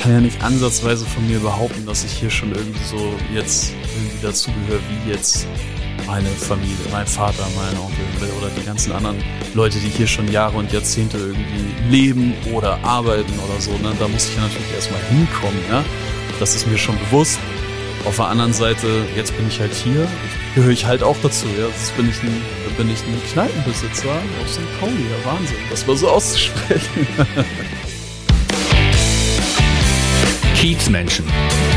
kann ja nicht ansatzweise von mir behaupten, dass ich hier schon irgendwie so jetzt irgendwie dazugehöre, wie jetzt meine Familie, mein Vater, mein Onkel oder die ganzen anderen Leute, die hier schon Jahre und Jahrzehnte irgendwie leben oder arbeiten oder so. Ne? Da muss ich ja natürlich erstmal hinkommen. Ja? Das ist mir schon bewusst. Auf der anderen Seite, jetzt bin ich halt hier, gehöre ich halt auch dazu. Ja? Jetzt bin ich ein, bin ich ein Kneipenbesitzer auf St. Pauli. Ja, Wahnsinn, das mal so auszusprechen. Kiezmenschen,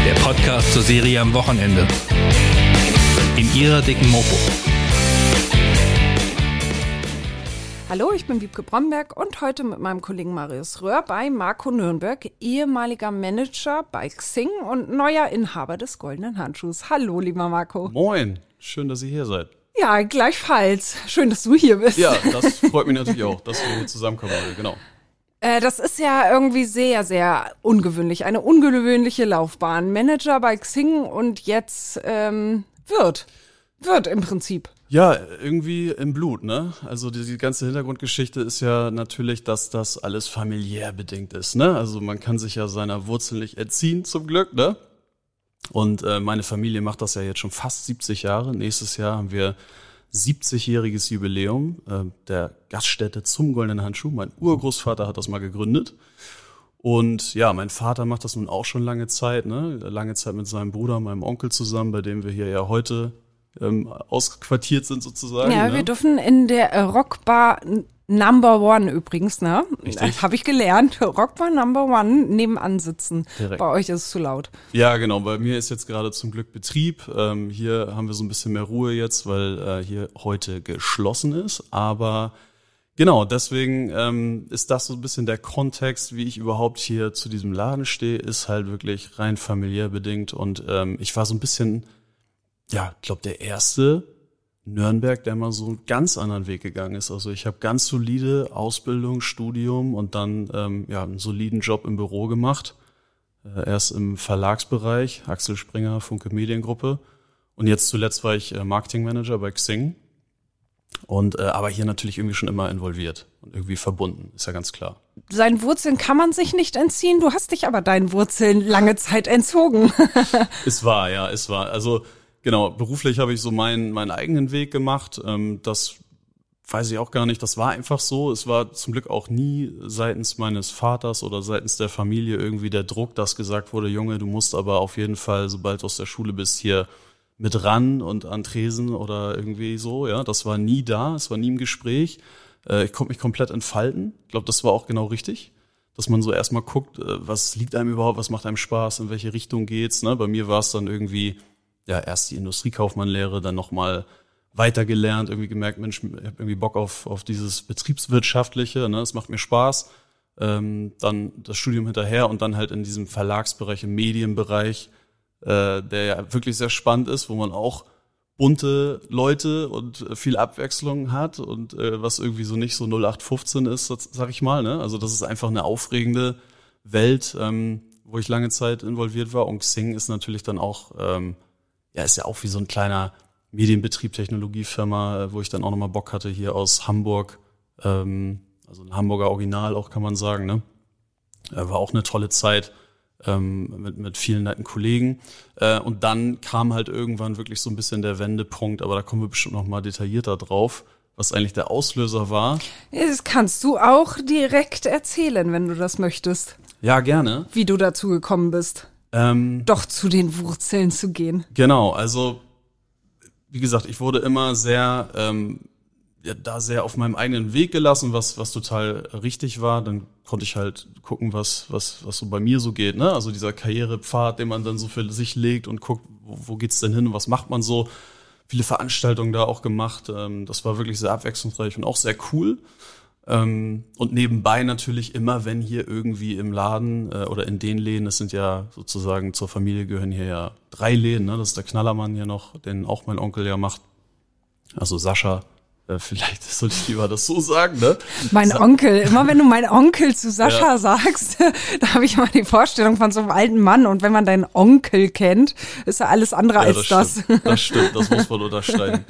der Podcast zur Serie am Wochenende. In ihrer dicken Mopo. Hallo, ich bin Wiebke Bromberg und heute mit meinem Kollegen Marius Röhr bei Marco Nürnberg, ehemaliger Manager bei Xing und neuer Inhaber des Goldenen Handschuhs. Hallo, lieber Marco. Moin, schön, dass ihr hier seid. Ja, gleichfalls. Schön, dass du hier bist. Ja, das freut mich natürlich auch, dass wir hier zusammenkommen, genau. Äh, das ist ja irgendwie sehr, sehr ungewöhnlich. Eine ungewöhnliche Laufbahn. Manager bei Xing und jetzt ähm, wird. Wird im Prinzip. Ja, irgendwie im Blut, ne? Also die, ganze Hintergrundgeschichte ist ja natürlich, dass das alles familiär bedingt ist, ne? Also man kann sich ja seiner Wurzel nicht entziehen, zum Glück, ne? Und äh, meine Familie macht das ja jetzt schon fast 70 Jahre. Nächstes Jahr haben wir 70-jähriges Jubiläum äh, der Gaststätte zum Goldenen Handschuh. Mein Urgroßvater hat das mal gegründet. Und ja, mein Vater macht das nun auch schon lange Zeit, ne? Lange Zeit mit seinem Bruder, meinem Onkel zusammen, bei dem wir hier ja heute ähm, ausquartiert sind sozusagen. Ja, ne? wir dürfen in der Rockbar Number One übrigens, ne? Habe ich gelernt. Rockbar Number One nebenan sitzen. Direkt. Bei euch ist es zu laut. Ja, genau. Bei mir ist jetzt gerade zum Glück Betrieb. Ähm, hier haben wir so ein bisschen mehr Ruhe jetzt, weil äh, hier heute geschlossen ist. Aber genau, deswegen ähm, ist das so ein bisschen der Kontext, wie ich überhaupt hier zu diesem Laden stehe, ist halt wirklich rein familiär bedingt. Und ähm, ich war so ein bisschen, ja, ich glaube, der erste Nürnberg, der mal so einen ganz anderen Weg gegangen ist. Also ich habe ganz solide Ausbildung, Studium und dann ähm, ja einen soliden Job im Büro gemacht. Äh, erst im Verlagsbereich, Axel Springer, Funke Mediengruppe. Und jetzt zuletzt war ich äh, Marketingmanager bei Xing. Und äh, aber hier natürlich irgendwie schon immer involviert und irgendwie verbunden, ist ja ganz klar. Seinen Wurzeln kann man sich nicht entziehen. Du hast dich aber deinen Wurzeln lange Zeit entzogen. es war, ja, es war. Also Genau, beruflich habe ich so meinen, meinen eigenen Weg gemacht. Ähm, das weiß ich auch gar nicht. Das war einfach so. Es war zum Glück auch nie seitens meines Vaters oder seitens der Familie irgendwie der Druck, dass gesagt wurde, Junge, du musst aber auf jeden Fall, sobald du aus der Schule bist, hier mit ran und an Tresen oder irgendwie so. Ja, das war nie da. Es war nie im Gespräch. Äh, ich konnte mich komplett entfalten. Ich glaube, das war auch genau richtig. Dass man so erstmal guckt, äh, was liegt einem überhaupt, was macht einem Spaß, in welche Richtung geht's. Ne? Bei mir war es dann irgendwie ja erst die Industriekaufmannlehre, dann nochmal weitergelernt, irgendwie gemerkt, Mensch, ich habe irgendwie Bock auf, auf dieses Betriebswirtschaftliche, ne, es macht mir Spaß. Ähm, dann das Studium hinterher und dann halt in diesem Verlagsbereich, im Medienbereich, äh, der ja wirklich sehr spannend ist, wo man auch bunte Leute und viel Abwechslung hat und äh, was irgendwie so nicht so 0815 ist, sag ich mal. Ne? Also das ist einfach eine aufregende Welt, ähm, wo ich lange Zeit involviert war. Und Xing ist natürlich dann auch ähm, ja, ist ja auch wie so ein kleiner Medienbetrieb, Technologiefirma, äh, wo ich dann auch nochmal Bock hatte, hier aus Hamburg, ähm, also ein Hamburger Original auch, kann man sagen, ne? Äh, war auch eine tolle Zeit ähm, mit, mit vielen netten Kollegen. Äh, und dann kam halt irgendwann wirklich so ein bisschen der Wendepunkt, aber da kommen wir bestimmt nochmal detaillierter drauf, was eigentlich der Auslöser war. Das kannst du auch direkt erzählen, wenn du das möchtest. Ja, gerne. Wie du dazu gekommen bist ähm, doch zu den Wurzeln zu gehen. Genau, also wie gesagt, ich wurde immer sehr ähm, ja, da sehr auf meinem eigenen Weg gelassen, was was total richtig war. Dann konnte ich halt gucken, was was was so bei mir so geht. Ne? Also dieser Karrierepfad, den man dann so für sich legt und guckt, wo, wo geht's denn hin, was macht man so. Viele Veranstaltungen da auch gemacht. Ähm, das war wirklich sehr abwechslungsreich und auch sehr cool. Ähm, und nebenbei natürlich immer, wenn hier irgendwie im Laden äh, oder in den Läden, es sind ja sozusagen zur Familie gehören hier ja drei Läden, ne? das ist der Knallermann hier noch, den auch mein Onkel ja macht. Also Sascha, äh, vielleicht sollte ich lieber das so sagen, ne? Mein Sa Onkel, immer wenn du mein Onkel zu Sascha ja. sagst, da habe ich immer die Vorstellung von so einem alten Mann und wenn man deinen Onkel kennt, ist er alles andere ja, als das. Das stimmt, das muss man unterstreichen.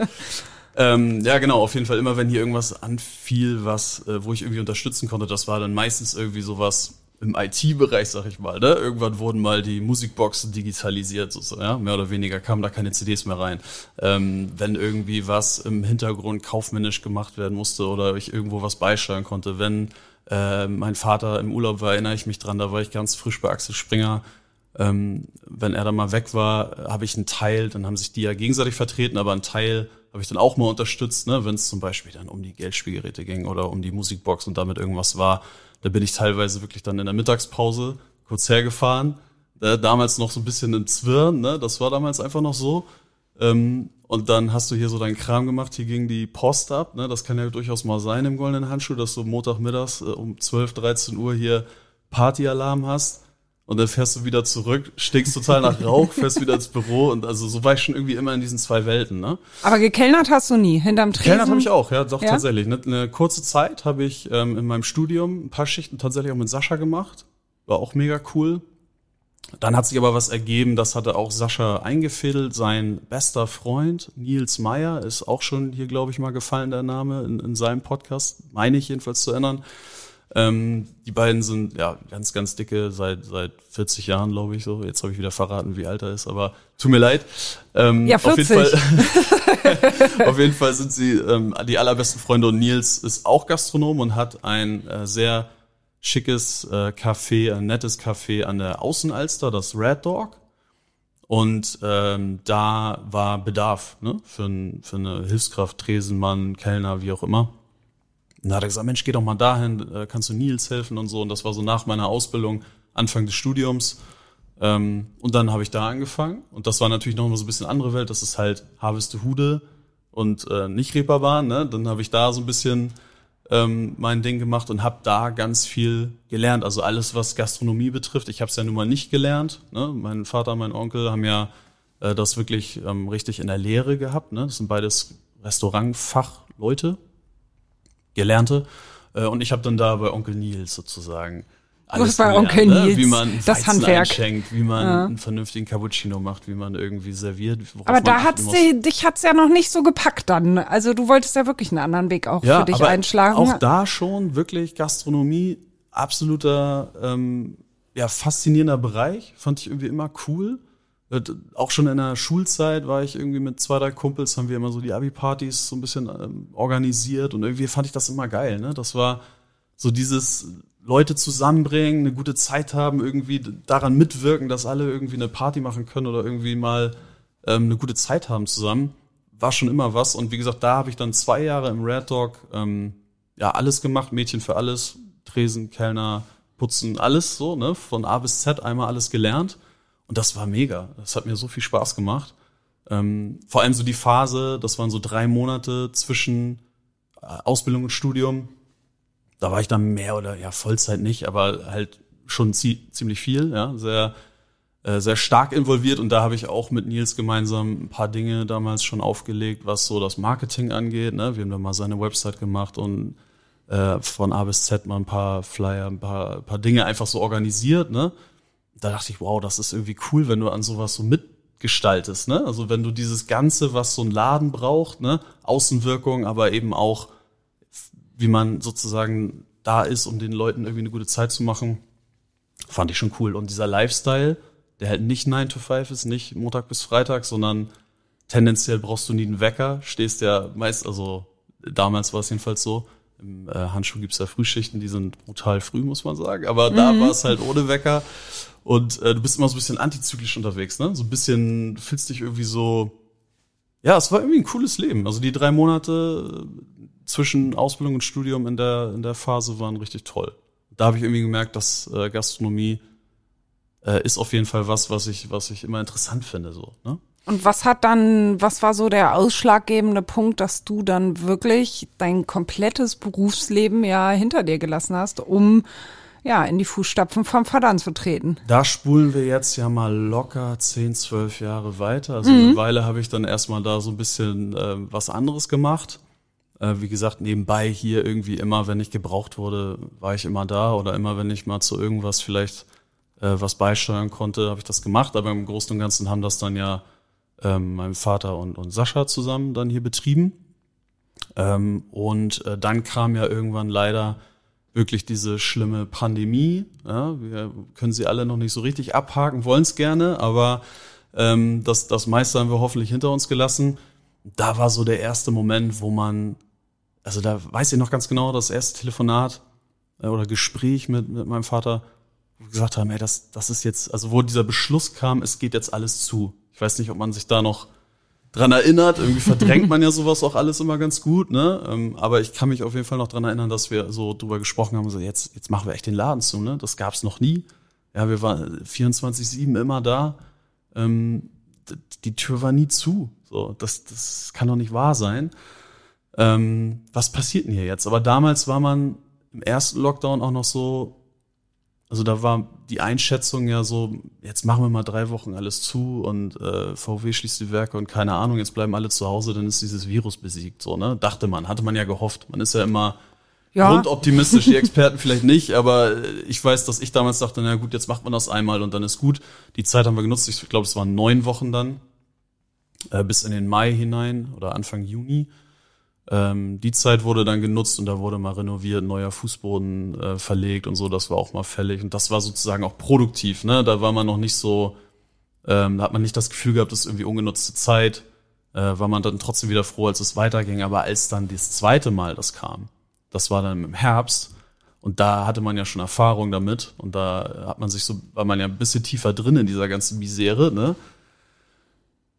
Ähm, ja, genau, auf jeden Fall immer, wenn hier irgendwas anfiel, was, äh, wo ich irgendwie unterstützen konnte, das war dann meistens irgendwie sowas im IT-Bereich, sag ich mal, ne? Irgendwann wurden mal die Musikboxen digitalisiert, so, ja, mehr oder weniger kamen da keine CDs mehr rein. Ähm, wenn irgendwie was im Hintergrund kaufmännisch gemacht werden musste oder ich irgendwo was beisteuern konnte, wenn äh, mein Vater im Urlaub war, erinnere ich mich dran, da war ich ganz frisch bei Axel Springer. Ähm, wenn er dann mal weg war, habe ich einen Teil, dann haben sich die ja gegenseitig vertreten, aber einen Teil habe ich dann auch mal unterstützt, ne, wenn es zum Beispiel dann um die Geldspielgeräte ging oder um die Musikbox und damit irgendwas war. Da bin ich teilweise wirklich dann in der Mittagspause kurz hergefahren. Äh, damals noch so ein bisschen im Zwirn, ne? Das war damals einfach noch so. Ähm, und dann hast du hier so deinen Kram gemacht, hier ging die Post ab. Ne? Das kann ja durchaus mal sein im goldenen Handschuh, dass du Montagmittags äh, um 12, 13 Uhr hier Partyalarm hast. Und dann fährst du wieder zurück, stinkst total nach Rauch, fährst wieder ins Büro und also so war ich schon irgendwie immer in diesen zwei Welten, ne? Aber gekellnert hast du nie, hinterm Tresen? Gekellnert habe ich auch, ja, doch ja? tatsächlich. Eine, eine kurze Zeit habe ich ähm, in meinem Studium ein paar Schichten tatsächlich auch mit Sascha gemacht. War auch mega cool. Dann hat sich aber was ergeben, das hatte auch Sascha eingefädelt. Sein bester Freund Nils Meyer ist auch schon hier, glaube ich, mal gefallen, der Name, in, in seinem Podcast, meine ich jedenfalls zu erinnern. Ähm, die beiden sind ja ganz, ganz dicke, seit, seit 40 Jahren, glaube ich, so. Jetzt habe ich wieder verraten, wie alt er ist, aber tut mir leid. Ähm, ja, 40. Auf jeden Fall, auf jeden Fall sind sie ähm, die allerbesten Freunde und Nils ist auch Gastronom und hat ein äh, sehr schickes äh, Café, ein nettes Café an der Außenalster, das Red Dog. Und ähm, da war Bedarf ne? für, für eine Hilfskraft, Tresenmann, Kellner, wie auch immer. Da hat er gesagt, Mensch, geh doch mal dahin, äh, kannst du Nils helfen und so. Und das war so nach meiner Ausbildung, Anfang des Studiums. Ähm, und dann habe ich da angefangen. Und das war natürlich noch mal so ein bisschen andere Welt. Das ist halt Harvestehude und äh, nicht Reeperbahn. Ne? Dann habe ich da so ein bisschen ähm, mein Ding gemacht und habe da ganz viel gelernt. Also alles, was Gastronomie betrifft. Ich habe es ja nun mal nicht gelernt. Ne? Mein Vater, mein Onkel haben ja äh, das wirklich ähm, richtig in der Lehre gehabt. Ne? Das sind beides Restaurantfachleute, Gelernte. Äh, und ich habe dann da bei Onkel Nils sozusagen alles bei gelernt, Onkel ne? Nils, wie man das Weizen Handwerk. einschenkt, wie man Ja. einen vernünftigen Cappuccino macht, wie man irgendwie serviert. Aber da hat's die, dich hat's ja noch nicht so gepackt dann. Also du wolltest ja wirklich einen anderen Weg auch für dich aber einschlagen. Auch da schon wirklich Gastronomie, absoluter, ähm, ja, faszinierender Bereich. Fand ich irgendwie immer cool. Äh, Auch schon in der Schulzeit war ich irgendwie mit zwei, drei Kumpels, haben wir immer so die Abi-Partys so ein bisschen ähm, organisiert und irgendwie fand ich das immer geil. Ne? Das war so dieses Leute zusammenbringen, eine gute Zeit haben, irgendwie daran mitwirken, dass alle irgendwie eine Party machen können oder irgendwie mal ähm, eine gute Zeit haben zusammen. War schon immer was. Und wie gesagt, da habe ich dann zwei Jahre im Red Dog ähm, ja alles gemacht, Mädchen für alles, Tresen, Kellner, Putzen, alles so, ne? Von A bis Z einmal alles gelernt. Und das war mega. Das hat mir so viel Spaß gemacht. Ähm, vor allem so die Phase, das waren so drei Monate zwischen äh, Ausbildung und Studium. Da war ich dann mehr oder ja Vollzeit nicht, aber halt schon zie ziemlich viel, ja, sehr äh, sehr stark involviert und da habe ich auch mit Nils gemeinsam ein paar Dinge damals schon aufgelegt, was so das Marketing angeht. Ne? Wir haben da mal seine Website gemacht und äh, von A bis Z mal ein paar Flyer, ein paar, paar Dinge einfach so organisiert. Ne? Da dachte ich, wow, das ist irgendwie cool, wenn du an sowas so mitgestaltest. Ne? Also wenn du dieses Ganze, was so ein Laden braucht, ne? Außenwirkung, aber eben auch wie man sozusagen da ist, um den Leuten irgendwie eine gute Zeit zu machen, fand ich schon cool. Und dieser Lifestyle, der halt nicht 9 to 5 ist, nicht Montag bis Freitag, sondern tendenziell brauchst du nie einen Wecker, stehst ja meist, also damals war es jedenfalls so, im äh, Handschuh gibt's ja Frühschichten, die sind brutal früh, muss man sagen, aber da war es halt ohne Wecker und äh, du bist immer so ein bisschen antizyklisch unterwegs, ne? So ein bisschen, fühlst dich irgendwie so, ja, es war irgendwie ein cooles Leben. Also die drei Monate zwischen Ausbildung und Studium in der, in der Phase waren richtig toll. Da habe ich irgendwie gemerkt, dass äh, Gastronomie äh, ist auf jeden Fall was, was ich, was ich immer interessant finde. So, ne? Und was hat dann, was war so der ausschlaggebende Punkt, dass du dann wirklich dein komplettes Berufsleben ja hinter dir gelassen hast, um ja in die Fußstapfen vom Vater anzutreten? Da spulen wir jetzt ja mal locker 10, 12 Jahre weiter. Also eine Weile habe ich dann erstmal da so ein bisschen äh, was anderes gemacht. Äh, wie gesagt, nebenbei hier irgendwie immer, wenn ich gebraucht wurde, war ich immer da oder immer, wenn ich mal zu irgendwas vielleicht äh, was beisteuern konnte, habe ich das gemacht. Aber im Großen und Ganzen haben das dann ja ähm, mein Vater und, und Sascha zusammen dann hier betrieben. Ähm, und äh, dann kam ja irgendwann leider wirklich diese schlimme Pandemie. Ja, wir können sie alle noch nicht so richtig abhaken, wollen es gerne, aber ähm, das, das meiste haben wir hoffentlich hinter uns gelassen. Da war so der erste Moment, wo man, also da weiß ich noch ganz genau, das erste Telefonat äh, oder Gespräch mit, mit meinem Vater, wo wir gesagt haben, ey, das, das ist jetzt, also wo dieser Beschluss kam, es geht jetzt alles zu. Ich weiß nicht, ob man sich da noch dran erinnert. Irgendwie verdrängt man ja sowas auch alles immer ganz gut, ne? Ähm, aber ich kann mich auf jeden Fall noch dran erinnern, dass wir so drüber gesprochen haben, so jetzt, jetzt machen wir echt den Laden zu, ne? Das gab's noch nie. Ja, wir waren 24-7 immer da. Ähm, die Tür war nie zu. So, das, das kann doch nicht wahr sein. Ähm, was passiert denn hier jetzt? Aber damals war man im ersten Lockdown auch noch so, also da war die Einschätzung ja so, jetzt machen wir mal drei Wochen alles zu und äh, VW schließt die Werke und keine Ahnung, jetzt bleiben alle zu Hause, dann ist dieses Virus besiegt. So, ne? Dachte man, hatte man ja gehofft. Man ist ja immer ja. grundoptimistisch, die Experten vielleicht nicht, aber ich weiß, dass ich damals dachte, na gut, jetzt macht man das einmal und dann ist gut. Die Zeit haben wir genutzt, ich glaube, es waren neun Wochen dann, äh, bis in den Mai hinein oder Anfang Juni. Ähm, die Zeit wurde dann genutzt und da wurde mal renoviert, neuer Fußboden äh, verlegt und so, das war auch mal fällig. Und das war sozusagen auch produktiv, ne? Da war man noch nicht so, ähm, da hat man nicht das Gefühl gehabt, das ist irgendwie ungenutzte Zeit, äh, war man dann trotzdem wieder froh, als es weiterging. Aber als dann das zweite Mal das kam, das war dann im Herbst, und da hatte man ja schon Erfahrung damit und da hat man sich so, war man ja ein bisschen tiefer drin in dieser ganzen Misere, ne?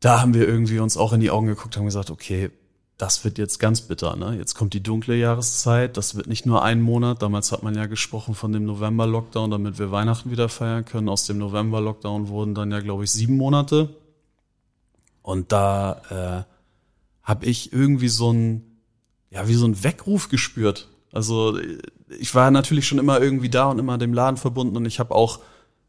Da haben wir irgendwie uns auch in die Augen geguckt, haben gesagt, okay, das wird jetzt ganz bitter. Ne? Jetzt kommt die dunkle Jahreszeit. Das wird nicht nur ein Monat. Damals hat man ja gesprochen von dem November-Lockdown, damit wir Weihnachten wieder feiern können. Aus dem November-Lockdown wurden dann ja, glaube ich, sieben Monate. Und da äh, habe ich irgendwie so ein, ja, wie so ein Weckruf gespürt. Also ich war natürlich schon immer irgendwie da und immer dem Laden verbunden und ich habe auch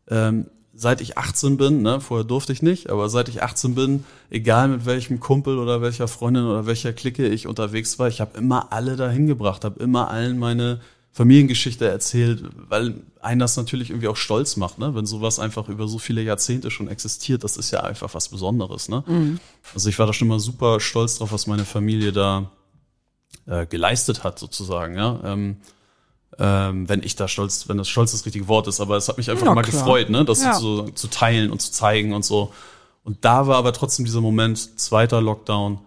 ähm, seit ich 18 bin, ne, vorher durfte ich nicht, aber seit ich 18 bin, egal mit welchem Kumpel oder welcher Freundin oder welcher Clique ich unterwegs war, ich habe immer alle dahin gebracht, habe immer allen meine Familiengeschichte erzählt, weil einen das natürlich irgendwie auch stolz macht, ne? wenn sowas einfach über so viele Jahrzehnte schon existiert, das ist ja einfach was Besonderes. Ne? Mhm. Also ich war da schon immer super stolz drauf, was meine Familie da äh, geleistet hat, sozusagen. Ja? Ähm, ähm, wenn ich da stolz, wenn das stolz das richtige Wort ist, aber es hat mich einfach ja, mal klar. gefreut, ne, das ja. so, zu teilen und zu zeigen und so. Und da war aber trotzdem dieser Moment, zweiter Lockdown,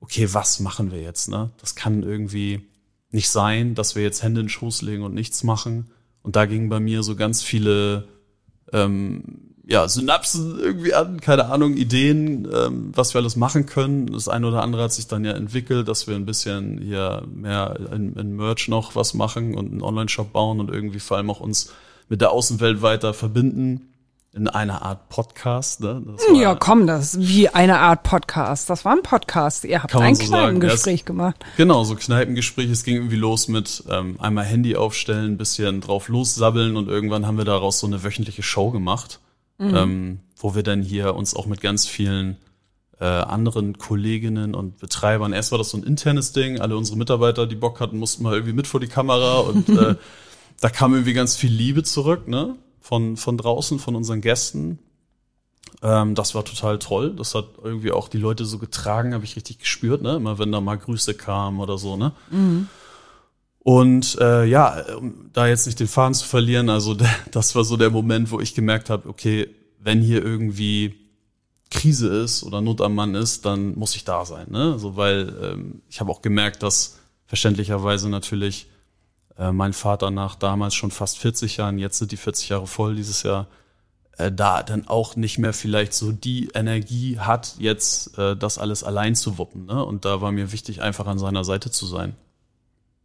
okay, was machen wir jetzt, ne? Das kann irgendwie nicht sein, dass wir jetzt Hände in den Schoß legen und nichts machen. Und da gingen bei mir so ganz viele ähm, ja, Synapsen irgendwie an, keine Ahnung, Ideen, ähm, was wir alles machen können. Das eine oder andere hat sich dann ja entwickelt, dass wir ein bisschen hier mehr in, in Merch noch was machen und einen Online-Shop bauen und irgendwie vor allem auch uns mit der Außenwelt weiter verbinden in einer Art Podcast. Ne? ja, komm, das ist wie eine Art Podcast. Das war ein Podcast. Ihr habt ein so Kneipengespräch ja, gemacht. Genau, so Kneipengespräch. Es ging irgendwie los mit ähm, einmal Handy aufstellen, bisschen drauf lossabbeln und irgendwann haben wir daraus so eine wöchentliche Show gemacht mhm. ähm, wo wir dann hier uns auch mit ganz vielen äh, anderen Kolleginnen und Betreibern, erst war das so ein internes Ding, alle unsere Mitarbeiter, die Bock hatten, mussten mal irgendwie mit vor die Kamera und äh, da kam irgendwie ganz viel Liebe zurück, ne? Von, von draußen, von unseren Gästen. Ähm, das war total toll. Das hat irgendwie auch die Leute so getragen, habe ich richtig gespürt, ne? Immer wenn da mal Grüße kamen oder so, ne? Mhm. Und äh, ja, um da jetzt nicht den Faden zu verlieren, also das war so der Moment, wo ich gemerkt habe, okay, wenn hier irgendwie Krise ist oder Not am Mann ist, dann muss ich da sein. Ne? So, weil ähm, ich habe auch gemerkt, dass verständlicherweise natürlich äh, mein Vater nach damals schon fast 40 Jahren, jetzt sind die 40 Jahre voll dieses Jahr, äh, da dann auch nicht mehr vielleicht so die Energie hat, jetzt äh, das alles allein zu wuppen. Ne? Und da war mir wichtig, einfach an seiner Seite zu sein.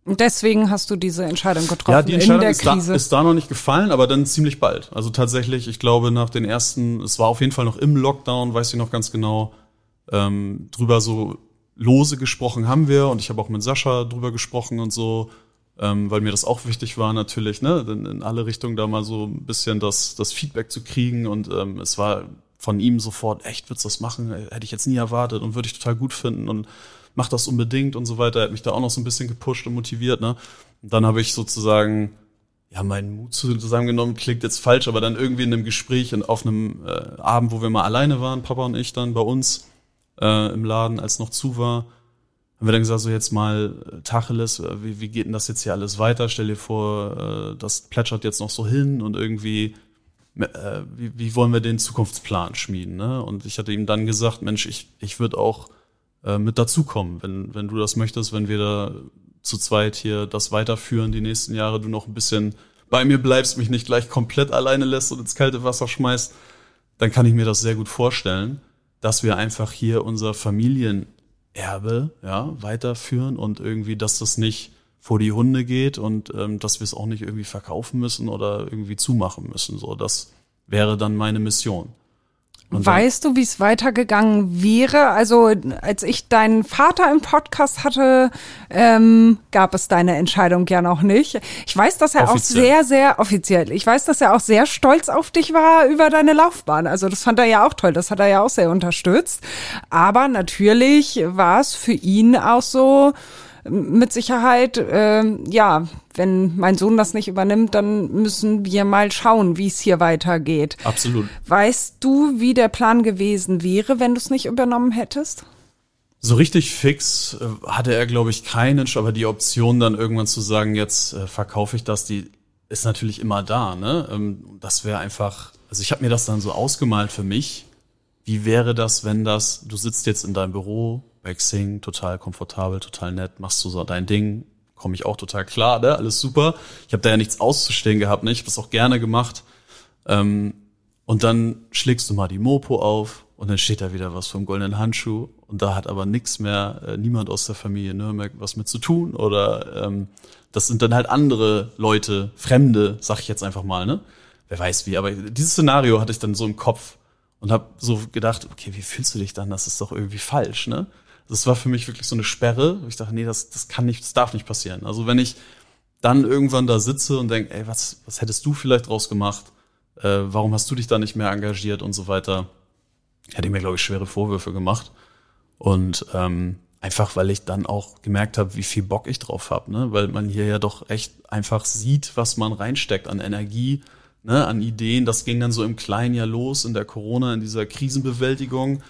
Und deswegen hast du diese Entscheidung getroffen. Ja, die Entscheidung ist da, ist, da, noch nicht gefallen, aber dann ziemlich bald. Also tatsächlich, ich glaube, nach den ersten, es war auf jeden Fall noch im Lockdown, weiß ich noch ganz genau, ähm, drüber so lose gesprochen haben wir und ich habe auch mit Sascha drüber gesprochen und so, ähm, weil mir das auch wichtig war natürlich, ne, in, in alle Richtungen da mal so ein bisschen das, das Feedback zu kriegen und ähm, es war von ihm sofort, echt, würdest du das machen? Hätte ich jetzt nie erwartet und würde ich total gut finden und mach das unbedingt und so weiter. Er hat mich da auch noch so ein bisschen gepusht und motiviert, ne? Und dann habe ich sozusagen, ja, meinen Mut zusammengenommen, klingt jetzt falsch, aber dann irgendwie in einem Gespräch und auf einem äh, Abend, wo wir mal alleine waren, Papa und ich dann bei uns äh, im Laden, als noch zu war, haben wir dann gesagt, so jetzt mal äh, Tacheles, äh, wie, wie geht denn das jetzt hier alles weiter? Stell dir vor, äh, das plätschert jetzt noch so hin und irgendwie, äh, wie, wie wollen wir den Zukunftsplan schmieden? Ne? Und ich hatte ihm dann gesagt, Mensch, ich, ich würde auch äh, mit dazukommen, wenn, wenn du das möchtest, wenn wir da zu zweit hier das weiterführen die nächsten Jahre, du noch ein bisschen bei mir bleibst, mich nicht gleich komplett alleine lässt und ins kalte Wasser schmeißt, dann kann ich mir das sehr gut vorstellen, dass wir einfach hier unser Familienerbe ja, weiterführen und irgendwie, dass das nicht vor die Hunde geht und ähm, dass wir es auch nicht irgendwie verkaufen müssen oder irgendwie zumachen müssen. So, das wäre dann meine Mission. Weißt du, wie es weitergegangen wäre? Also als ich deinen Vater im Podcast hatte, ähm, gab es deine Entscheidung ja noch nicht. Ich weiß, dass er offiziell. auch sehr, sehr offiziell. Ich weiß, dass er auch sehr stolz auf dich war über deine Laufbahn. Also das fand er ja auch toll. Das hat er ja auch sehr unterstützt. Aber natürlich war es für ihn auch so mit Sicherheit, äh, ja, wenn mein Sohn das nicht übernimmt, dann müssen wir mal schauen, wie es hier weitergeht. Absolut. Weißt du, wie der Plan gewesen wäre, wenn du es nicht übernommen hättest? So richtig fix äh, hatte er, glaube ich, keinen, aber die Option dann irgendwann zu sagen, jetzt äh, verkaufe ich das, die ist natürlich immer da. Ne? Ähm, das wäre einfach, also ich habe mir das dann so ausgemalt für mich. Wie wäre das, wenn das, du sitzt jetzt in deinem Büro, bei Xing, total komfortabel, total nett, machst du so dein Ding, komme ich auch total klar, ne? alles super. Ich habe da ja nichts auszustehen gehabt, ne? ich habe das auch gerne gemacht. Ähm, und dann schlägst du mal die Mopo auf und dann steht da wieder was vom goldenen Handschuh und da hat aber nichts mehr, äh, niemand aus der Familie Nürnberg was mit zu tun oder ähm, das sind dann halt andere Leute, Fremde, sag ich jetzt einfach mal, ne? Wer weiß wie, aber dieses Szenario hatte ich dann so im Kopf und habe so gedacht, okay, wie fühlst du dich dann? Das ist doch irgendwie falsch, ne? Das war für mich wirklich so eine Sperre. Ich dachte, nee, das, das kann nicht, das darf nicht passieren. Also wenn ich dann irgendwann da sitze und denke, ey, was, was hättest du vielleicht draus gemacht? Äh, warum hast du dich da nicht mehr engagiert und so weiter? Hätte ich mir, glaube ich, schwere Vorwürfe gemacht. Und ähm, einfach, weil ich dann auch gemerkt habe, wie viel Bock ich drauf habe, ne? Weil man hier ja doch echt einfach sieht, was man reinsteckt an Energie, ne? an Ideen. Das ging dann so im Kleinen ja los in der Corona, in dieser Krisenbewältigung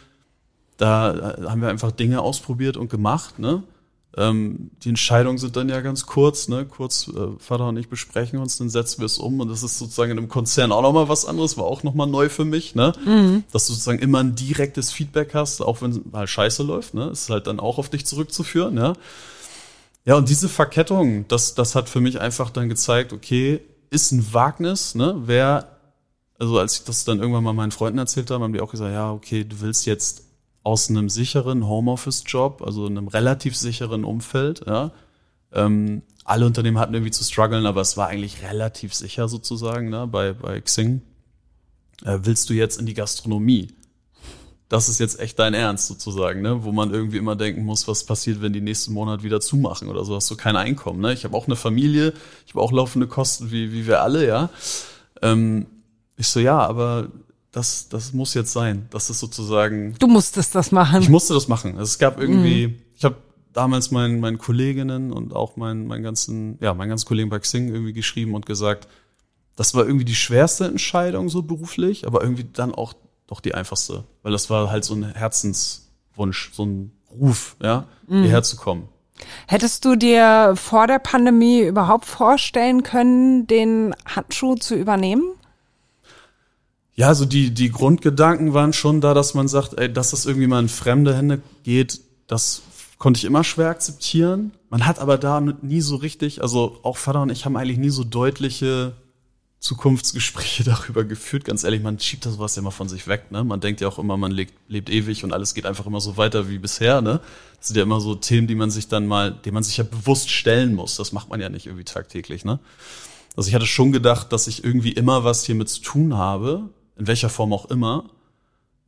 da haben wir einfach Dinge ausprobiert und gemacht. Ne? Ähm, die Entscheidungen sind dann ja ganz kurz, ne? Kurz, äh, Vater und ich besprechen uns, dann setzen wir es um. Und das ist sozusagen in einem Konzern auch nochmal was anderes, war auch nochmal neu für mich, ne? Mhm. Dass du sozusagen immer ein direktes Feedback hast, auch wenn mal scheiße läuft, ne? Ist halt dann auch auf dich zurückzuführen, ja. Ja, und diese Verkettung, das, das hat für mich einfach dann gezeigt, okay, ist ein Wagnis, ne? Wer, also als ich das dann irgendwann mal meinen Freunden erzählt habe, haben die auch gesagt, ja, okay, du willst jetzt aus einem sicheren Homeoffice-Job, also einem relativ sicheren Umfeld. Ja. Ähm, alle Unternehmen hatten irgendwie zu strugglen, aber es war eigentlich relativ sicher sozusagen ne, bei, bei Xing. Äh, willst du jetzt in die Gastronomie? Das ist jetzt echt dein Ernst sozusagen, ne? wo man irgendwie immer denken muss, was passiert, wenn die nächsten Monat wieder zumachen oder so, hast du kein Einkommen. Ne? Ich habe auch eine Familie, ich habe auch laufende Kosten wie, wie wir alle, ja. Ähm, ich so, ja, aber das, das muss jetzt sein. Das ist sozusagen. Du musstest das machen. Ich musste das machen. Also es gab irgendwie, mhm. ich habe damals meinen, meinen Kolleginnen und auch meinen, meinen ganzen, ja, meinen ganzen Kollegen bei Xing irgendwie geschrieben und gesagt, das war irgendwie die schwerste Entscheidung so beruflich, aber irgendwie dann auch doch die einfachste, weil das war halt so ein Herzenswunsch, so ein Ruf, ja, mhm. hierher zu kommen. Hättest du dir vor der Pandemie überhaupt vorstellen können, den Handschuh zu übernehmen? Ja, also die, die Grundgedanken waren schon da, dass man sagt, ey, dass das irgendwie mal in fremde Hände geht, das konnte ich immer schwer akzeptieren. Man hat aber da nie so richtig, also auch Vater und ich haben eigentlich nie so deutliche Zukunftsgespräche darüber geführt. Ganz ehrlich, man schiebt das was ja immer von sich weg. Ne? Man denkt ja auch immer, man lebt, lebt ewig und alles geht einfach immer so weiter wie bisher. Ne? Das sind ja immer so Themen, die man sich dann mal, die man sich ja bewusst stellen muss. Das macht man ja nicht irgendwie tagtäglich. Ne? Also ich hatte schon gedacht, dass ich irgendwie immer was hiermit zu tun habe, in welcher Form auch immer.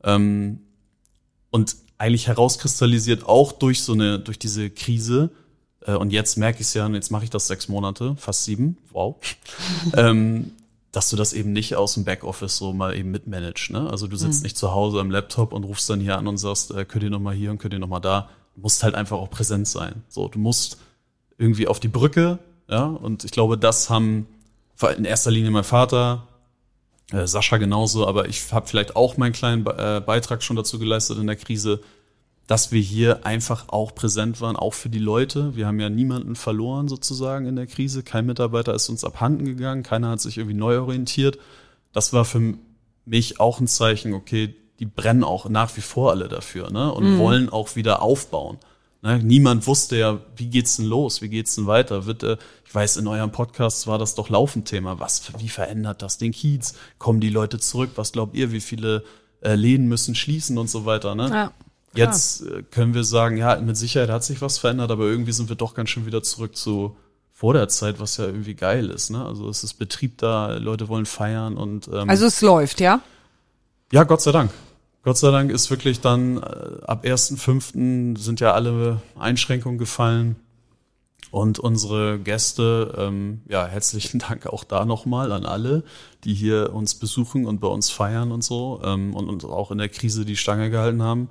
Ähm, und eigentlich herauskristallisiert auch durch so eine, durch diese Krise. Äh, und jetzt merke ich es ja, und jetzt mache ich das sechs Monate, fast sieben, wow. ähm, dass du das eben nicht aus dem Backoffice so mal eben mitmanagst. Ne? Also du sitzt mhm. nicht zu Hause am Laptop und rufst dann hier an und sagst, äh, könnt ihr noch mal hier und könnt ihr noch mal da. Du musst halt einfach auch präsent sein. So, du musst irgendwie auf die Brücke, ja. Und ich glaube, das haben in erster Linie mein Vater, äh, Sascha genauso, aber ich habe vielleicht auch meinen kleinen äh, Beitrag schon dazu geleistet in der Krise, dass wir hier einfach auch präsent waren, auch für die Leute. Wir haben ja niemanden verloren sozusagen in der Krise. Kein Mitarbeiter ist uns abhanden gegangen, keiner hat sich irgendwie neu orientiert. Das war für mich auch ein Zeichen, okay, die brennen auch nach wie vor alle dafür ne? und mhm. wollen auch wieder aufbauen. Ne? Niemand wusste ja, wie geht's denn los, wie geht's denn weiter? Wird, äh, ich weiß, in eurem Podcast war das doch laufend Thema. Was, wie verändert das den Kiez? Kommen die Leute zurück? Was glaubt ihr, wie viele äh, Läden müssen schließen und so weiter? Ne? Ja. Jetzt äh, können wir sagen, ja, mit Sicherheit hat sich was verändert, aber irgendwie sind wir doch ganz schön wieder zurück zu vor der Zeit, was ja irgendwie geil ist. Ne? Also es ist Betrieb da, Leute wollen feiern und ähm, also es läuft, ja? Ja, Gott sei Dank. Gott sei Dank ist wirklich dann äh, ab 1.5. sind ja alle Einschränkungen gefallen. Und unsere Gäste, ähm, ja, herzlichen Dank auch da nochmal an alle, die hier uns besuchen und bei uns feiern und so ähm, und uns auch in der Krise die Stange gehalten haben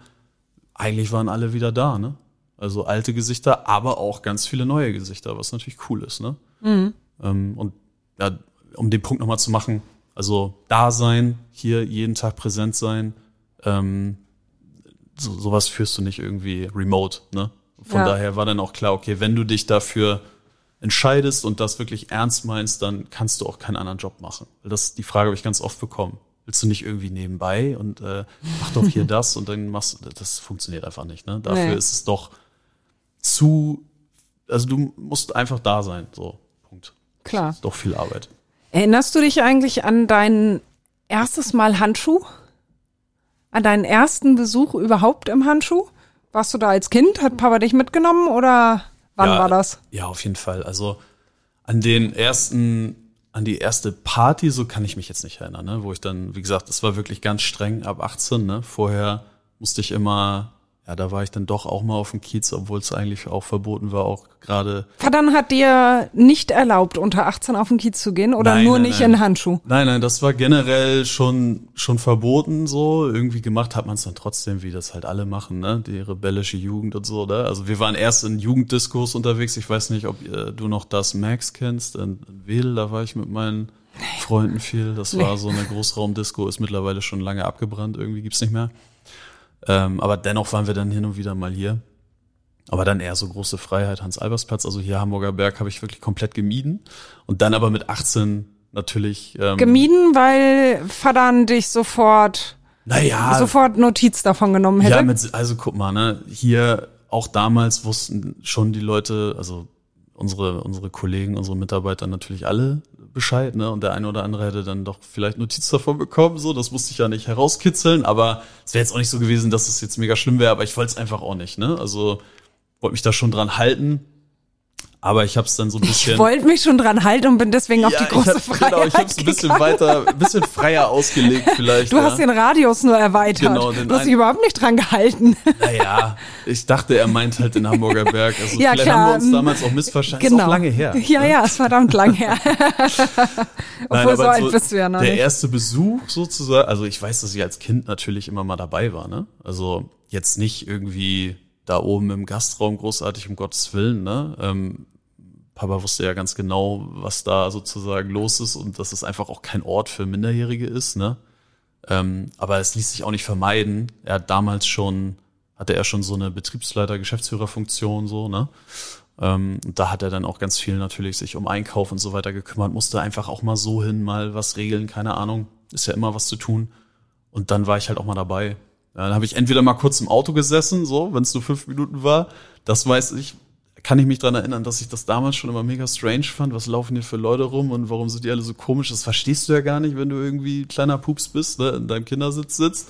eigentlich waren alle wieder da, ne? Also alte Gesichter, aber auch ganz viele neue Gesichter, was natürlich cool ist, ne? Mhm. Ähm, und ja, um den Punkt nochmal zu machen, also da sein, hier jeden Tag präsent sein, ähm, so, sowas führst du nicht irgendwie remote, ne? Von ja. daher war dann auch klar, okay, wenn du dich dafür entscheidest und das wirklich ernst meinst, dann kannst du auch keinen anderen Job machen. Das, die Frage habe ich ganz oft bekommen willst du nicht irgendwie nebenbei und äh, mach doch hier das und dann machst du, das funktioniert einfach nicht. Ne? Dafür nee. ist es doch zu, also du musst einfach da sein, so, Punkt. Klar. Ist doch viel Arbeit. Erinnerst du dich eigentlich an dein erstes Mal Handschuh? An deinen ersten Besuch überhaupt im Handschuh? Warst du da als Kind? Hat Papa dich mitgenommen oder wann ja, war das? Ja, auf jeden Fall. Also an den ersten an die erste Party, so kann ich mich jetzt nicht erinnern, ne? wo ich dann, wie gesagt, das war wirklich ganz streng ab 18. Ne? Vorher musste ich immer ja, da war ich dann doch auch mal auf dem Kiez, obwohl es eigentlich auch verboten war, auch gerade. Vater hat dir nicht erlaubt, unter 18 auf den Kiez zu gehen oder nein, nur nein, nicht nein. in Handschuh? Nein, nein, das war generell schon, schon verboten so. Irgendwie gemacht hat man es dann trotzdem, wie das halt alle machen, ne? Die rebellische Jugend und so, ne? Also wir waren erst in Jugenddiskos unterwegs. Ich weiß nicht, ob äh, du noch das Max kennst. In Wedel, da war ich mit meinen Freunden viel. Das war so eine Großraumdisco, ist mittlerweile schon lange abgebrannt, irgendwie gibt's nicht mehr. Ähm, aber dennoch waren wir dann hin und wieder mal hier. Aber dann eher so große Freiheit, Hans-Albers-Platz. Also hier Hamburger Berg habe ich wirklich komplett gemieden. Und dann aber mit 18 natürlich. Ähm, gemieden, weil Vater dich sofort, naja, sofort Notiz davon genommen hätte. Ja, mit, also guck mal, ne, hier auch damals wussten schon die Leute, also unsere, unsere Kollegen, unsere Mitarbeiter natürlich alle Bescheid, ne? Und der eine oder andere hätte dann doch vielleicht Notiz davon bekommen, so, das musste ich ja nicht herauskitzeln, aber es wäre jetzt auch nicht so gewesen, dass es jetzt mega schlimm wäre, aber ich wollte es einfach auch nicht, ne? Also wollte mich da schon dran halten. Aber ich habe es dann so ein bisschen. Ich wollte mich schon dran halten und bin deswegen ja, auf die große hab, Freiheit Genau, ich habe es ein bisschen weiter, ein bisschen freier ausgelegt vielleicht. Du ja. hast den Radius nur erweitert. Genau, den du hast dich überhaupt nicht dran gehalten. Naja, ich dachte, er meint halt den Hamburger Berg. Also ja, vielleicht klar. haben wir uns damals auch missverstanden. Genau. Ist auch lange her. Ja, ne? ja, ist verdammt lang her. Obwohl, Nein, so alt so bist du ja noch Der nicht. erste Besuch sozusagen, also ich weiß, dass ich als Kind natürlich immer mal dabei war, ne? Also jetzt nicht irgendwie da oben im Gastraum großartig, um Gottes Willen. Ne? Ähm, Papa wusste ja ganz genau, was da sozusagen los ist und dass es einfach auch kein Ort für Minderjährige ist. Ne? Ähm, aber es ließ sich auch nicht vermeiden. Er hat damals schon, hatte er schon so eine Betriebsleiter, Geschäftsführerfunktion so, ne? Ähm, und da hat er dann auch ganz viel natürlich sich um Einkauf und so weiter gekümmert, musste einfach auch mal so hin, mal was regeln, keine Ahnung. Ist ja immer was zu tun. Und dann war ich halt auch mal dabei. Dann habe ich entweder mal kurz im Auto gesessen, so, wenn es nur fünf Minuten war. Das weiß ich, kann ich mich dran erinnern, dass ich das damals schon immer mega strange fand. Was laufen hier für Leute rum und warum sind die alle so komisch? Das verstehst du ja gar nicht, wenn du irgendwie kleiner Pups bist, ne, in deinem Kindersitz sitzt.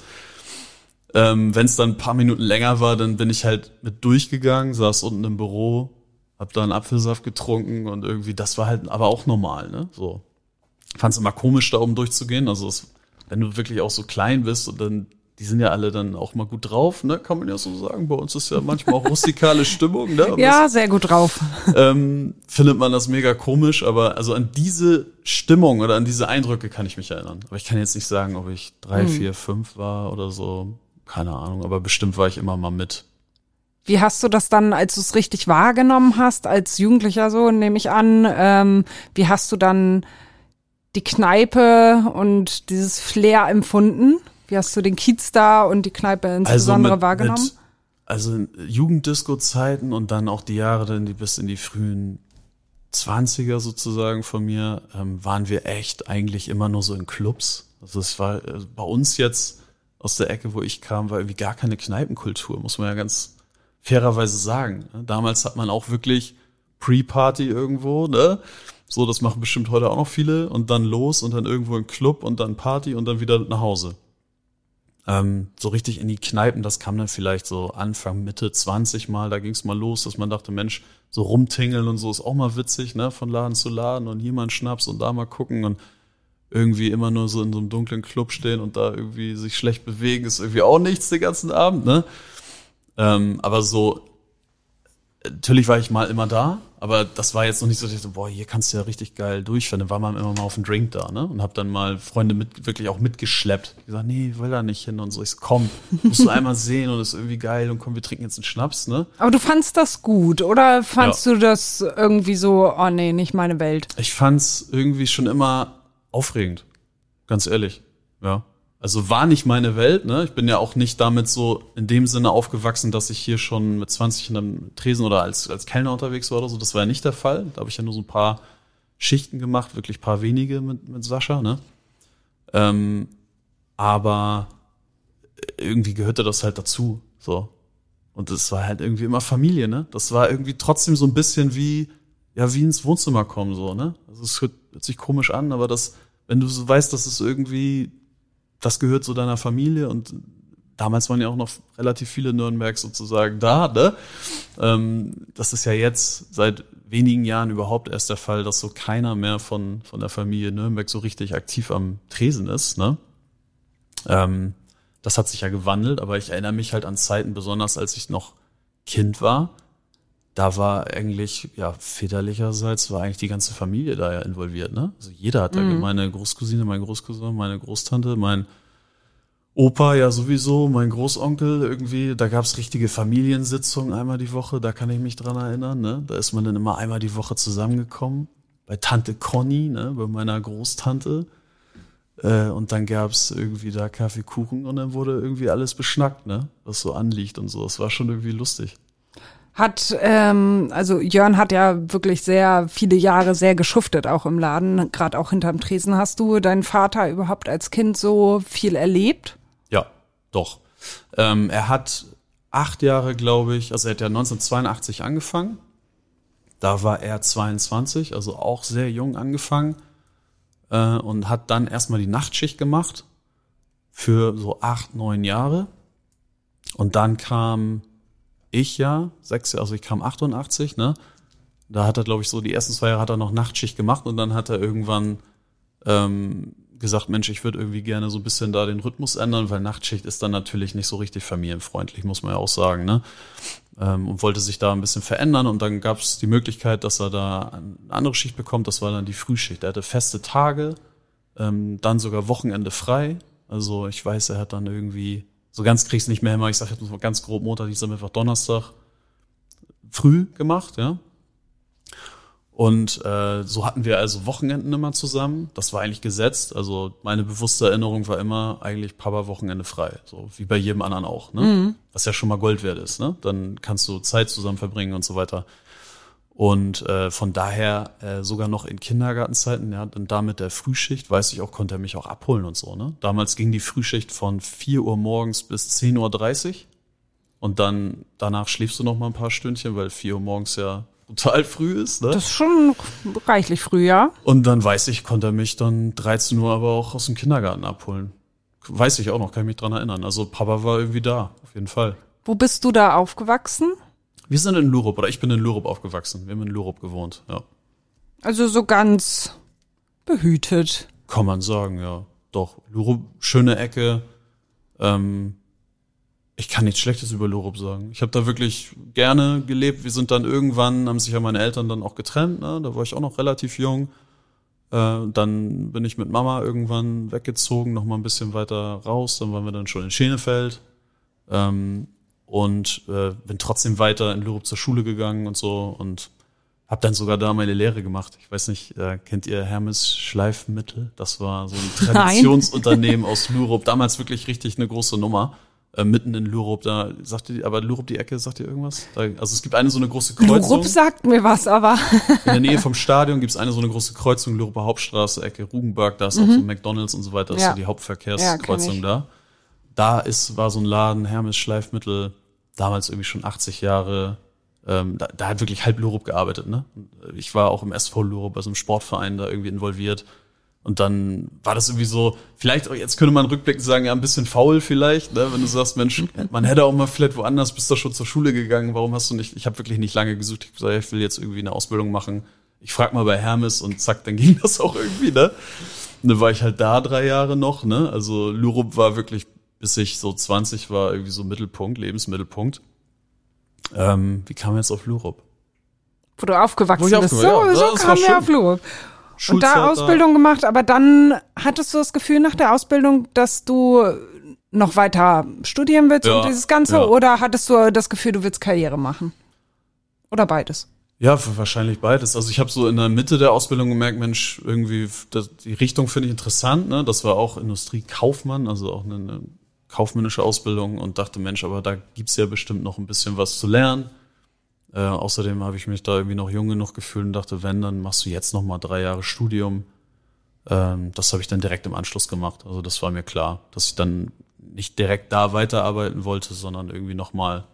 Ähm, wenn es dann ein paar Minuten länger war, dann bin ich halt mit durchgegangen, saß unten im Büro, hab da einen Apfelsaft getrunken und irgendwie, das war halt aber auch normal, ne? So. Fand's immer komisch, da oben durchzugehen. Also, es, wenn du wirklich auch so klein bist und dann die sind ja alle dann auch mal gut drauf, ne? Kann man ja so sagen. Bei uns ist ja manchmal auch rustikale Stimmung, ne? Aber ja, sehr gut drauf. Ähm, findet man das mega komisch, aber also an diese Stimmung oder an diese Eindrücke kann ich mich erinnern. Aber ich kann jetzt nicht sagen, ob ich drei, hm. vier, fünf war oder so. Keine Ahnung, aber bestimmt war ich immer mal mit. Wie hast du das dann, als du es richtig wahrgenommen hast, als Jugendlicher so, nehme ich an, ähm, wie hast du dann die Kneipe und dieses Flair empfunden? Wie hast du den Kiez da und die Kneipe insbesondere also mit, wahrgenommen? Mit, also Jugenddisco-Zeiten und dann auch die Jahre dann die bis in die frühen 20er sozusagen von mir, ähm, waren wir echt eigentlich immer nur so in Clubs. Also es war äh, bei uns jetzt aus der Ecke, wo ich kam, war irgendwie gar keine Kneipenkultur, muss man ja ganz fairerweise sagen. Ne? Damals hat man auch wirklich Pre-Party irgendwo, ne? So, das machen bestimmt heute auch noch viele und dann los und dann irgendwo im Club und dann Party und dann wieder nach Hause. Ähm, so richtig in die Kneipen, das kam dann vielleicht so Anfang, Mitte 20 Mal, da ging es mal los, dass man dachte, Mensch, so rumtingeln und so ist auch mal witzig, ne, von Laden zu Laden und hier mal einen Schnaps und da mal gucken und irgendwie immer nur so in so einem dunklen Club stehen und da irgendwie sich schlecht bewegen, ist irgendwie auch nichts den ganzen Abend, ne? Ähm, aber so natürlich war ich mal immer da, aber das war jetzt noch nicht so, dass ich so, boah, hier kannst du ja richtig geil durchfahren. Dann war man immer mal auf dem Drink da, ne? Und hab dann mal Freunde mit, wirklich auch mitgeschleppt. Die gesagt, nee, will da nicht hin und so. Ich so, komm, musst du einmal sehen und ist irgendwie geil und komm, wir trinken jetzt einen Schnaps, ne? Aber du fandst das gut oder fandst ja. du das irgendwie so, oh nee, nicht meine Welt? Ich fand's irgendwie schon immer aufregend. Ganz ehrlich, ja. Also war nicht meine Welt, ne? Ich bin ja auch nicht damit so in dem Sinne aufgewachsen, dass ich hier schon mit 20 in einem Tresen oder als, als Kellner unterwegs war oder so. Das war ja nicht der Fall. Da habe ich ja nur so ein paar Schichten gemacht, wirklich paar wenige mit, mit Sascha, ne? Ähm, aber irgendwie gehörte das halt dazu, so. Und es war halt irgendwie immer Familie, ne? Das war irgendwie trotzdem so ein bisschen wie, ja, wie ins Wohnzimmer kommen, so, ne? Also es hört, hört sich komisch an, aber das, wenn du so weißt, dass es irgendwie das gehört zu deiner Familie und damals waren ja auch noch relativ viele Nürnberg sozusagen da, ne? Ähm, das ist ja jetzt seit wenigen Jahren überhaupt erst der Fall, dass so keiner mehr von, von der Familie Nürnberg so richtig aktiv am Tresen ist, ne? Ähm, das hat sich ja gewandelt, aber ich erinnere mich halt an Zeiten, besonders als ich noch Kind war. Da war eigentlich, ja, väterlicherseits war eigentlich die ganze Familie da ja involviert, ne? Also jeder hat da, mhm. meine Großcousine, mein Großcousin, meine Großtante, mein Opa ja sowieso, mein Großonkel irgendwie, da gab's richtige Familiensitzungen einmal die Woche, da kann ich mich dran erinnern. Ne? Da ist man dann immer einmal die Woche zusammengekommen. Bei Tante Conny, ne? bei meiner Großtante. Äh, und dann gab's irgendwie da Kaffeekuchen und dann wurde irgendwie alles beschnackt, ne? was so anliegt und so. Das war schon irgendwie lustig. Hat, ähm, also Jörn hat ja wirklich sehr viele Jahre sehr geschuftet, auch im Laden, gerade auch hinterm Tresen. Hast du deinen Vater überhaupt als Kind so viel erlebt? Ja, doch. Ähm, er hat acht Jahre, glaube ich, also er hat ja 1982 angefangen. Da war er 22, also auch sehr jung angefangen äh, und hat dann erstmal die Nachtschicht gemacht für so acht, neun Jahre. Und dann kam ich ja, sechs, also ich kam 88, ne? Da hat er, glaube ich, so die ersten zwei Jahre hat er noch Nachtschicht gemacht und dann hat er irgendwann ähm, gesagt, Mensch, ich würde irgendwie gerne so ein bisschen da den Rhythmus ändern, weil Nachtschicht ist dann natürlich nicht so richtig familienfreundlich, muss man ja auch sagen, ne? Ähm, und wollte sich da ein bisschen verändern und dann gab es die Möglichkeit, dass er da eine andere Schicht bekommt, das war dann die Frühschicht. Er hatte feste Tage, ähm, dann sogar Wochenende frei. Also ich weiß, er hat dann irgendwie, so ganz krieg's nicht mehr immer, ich sage jetzt mal ganz grob Montag, Dienstag, Mittwoch, Donnerstag früh gemacht, ja. Und äh, so hatten wir also Wochenenden immer zusammen. Das war eigentlich gesetzt. Also meine bewusste Erinnerung war immer eigentlich Papa Wochenende frei. So wie bei jedem anderen auch. Ne? Mhm. Was ja schon mal Gold wert ist. Ne? Dann kannst du Zeit zusammen verbringen und so weiter. Und äh, von daher äh, sogar noch in Kindergartenzeiten, ja, dann damit der Frühschicht, weiß ich auch, konnte er mich auch abholen und so. Ne? Damals ging die Frühschicht von 4 Uhr morgens bis 10.30 Uhr. Und dann danach schläfst du noch mal ein paar Stündchen, weil 4 Uhr morgens ja total früh ist. Ne? Das ist schon reichlich früh, ja. Und dann weiß ich, konnte er mich dann 13 Uhr aber auch aus dem Kindergarten abholen. Weiß ich auch noch, kann ich mich dran erinnern. Also Papa war irgendwie da, auf jeden Fall. Wo bist du da aufgewachsen? Wir sind in Lurup, oder ich bin in Lurup aufgewachsen. Wir haben in Lurup gewohnt, ja. Also so ganz behütet. Kann man sagen, ja. Doch, Lurup, schöne Ecke. Ähm, ich kann nichts Schlechtes über Lorup sagen. Ich habe da wirklich gerne gelebt. Wir sind dann irgendwann, haben sich ja meine Eltern dann auch getrennt. Ne? Da war ich auch noch relativ jung. Äh, dann bin ich mit Mama irgendwann weggezogen, noch mal ein bisschen weiter raus. Dann waren wir dann schon in Schenefeld. Ähm, und äh, bin trotzdem weiter in Lorup zur Schule gegangen und so und habe dann sogar da meine Lehre gemacht. Ich weiß nicht, äh, kennt ihr Hermes Schleifmittel? Das war so ein Traditionsunternehmen aus Lurup. Damals wirklich richtig eine große Nummer. äh, mitten in Lurup, da sagt ihr, aber Lurup die Ecke, sagt ihr irgendwas? Da, also es gibt eine so eine große Kreuzung. Lurup sagt mir was, aber. in der Nähe vom Stadion gibt es eine so eine große Kreuzung, Luruper Hauptstraße, Ecke Rugenberg, da ist auch so McDonalds und so weiter, das Mhm. Ja. ist so die Ja, Hauptverkehrskreuzung ich. da. Da ist, war so ein Laden, Hermes Schleifmittel, damals irgendwie schon 80 Jahre, ähm, da, da hat wirklich halb Lurup gearbeitet, ne? Äh, Ich war auch im SV Lurup, also im Sportverein da irgendwie involviert. Und dann war das irgendwie so, vielleicht, auch jetzt könnte man rückblickend sagen, ja, ein bisschen faul vielleicht, ne? wenn du sagst, Mensch, man hätte auch mal vielleicht woanders, bist du schon zur Schule gegangen, warum hast du nicht, ich habe wirklich nicht lange gesucht, ich gesagt, ich will jetzt irgendwie eine Ausbildung machen. Ich frag mal bei Hermes und zack, dann ging das auch irgendwie, ne? Und dann war ich halt da drei Jahre noch, ne? Also Lurup war wirklich, bis ich so 20 war, irgendwie so Mittelpunkt, Lebensmittelpunkt. Ähm, wie kam jetzt auf Lurup? Wo du aufgewachsen Wo ich bist. aufgewachsen- so ja, so kamen wir auf Lurup. Und da Ausbildung gemacht, aber dann hattest du das Gefühl nach der Ausbildung, dass du noch weiter studieren willst Ja, und dieses Ganze? ja. Oder hattest du das Gefühl, du willst Karriere machen? Oder beides? Ja, wahrscheinlich beides. Also ich habe so in der Mitte der Ausbildung gemerkt, Mensch, irgendwie das, die Richtung finde ich interessant. Ne? Das war auch Industriekaufmann, also auch eine, eine kaufmännische Ausbildung und dachte, Mensch, aber da gibt's ja bestimmt noch ein bisschen was zu lernen. Äh, außerdem habe ich mich da irgendwie noch jung genug gefühlt und dachte, wenn, dann machst du jetzt noch mal drei Jahre Studium. Ähm, das habe ich dann direkt im Anschluss gemacht. Also das war mir klar, dass ich dann nicht direkt da weiterarbeiten wollte, sondern irgendwie noch mal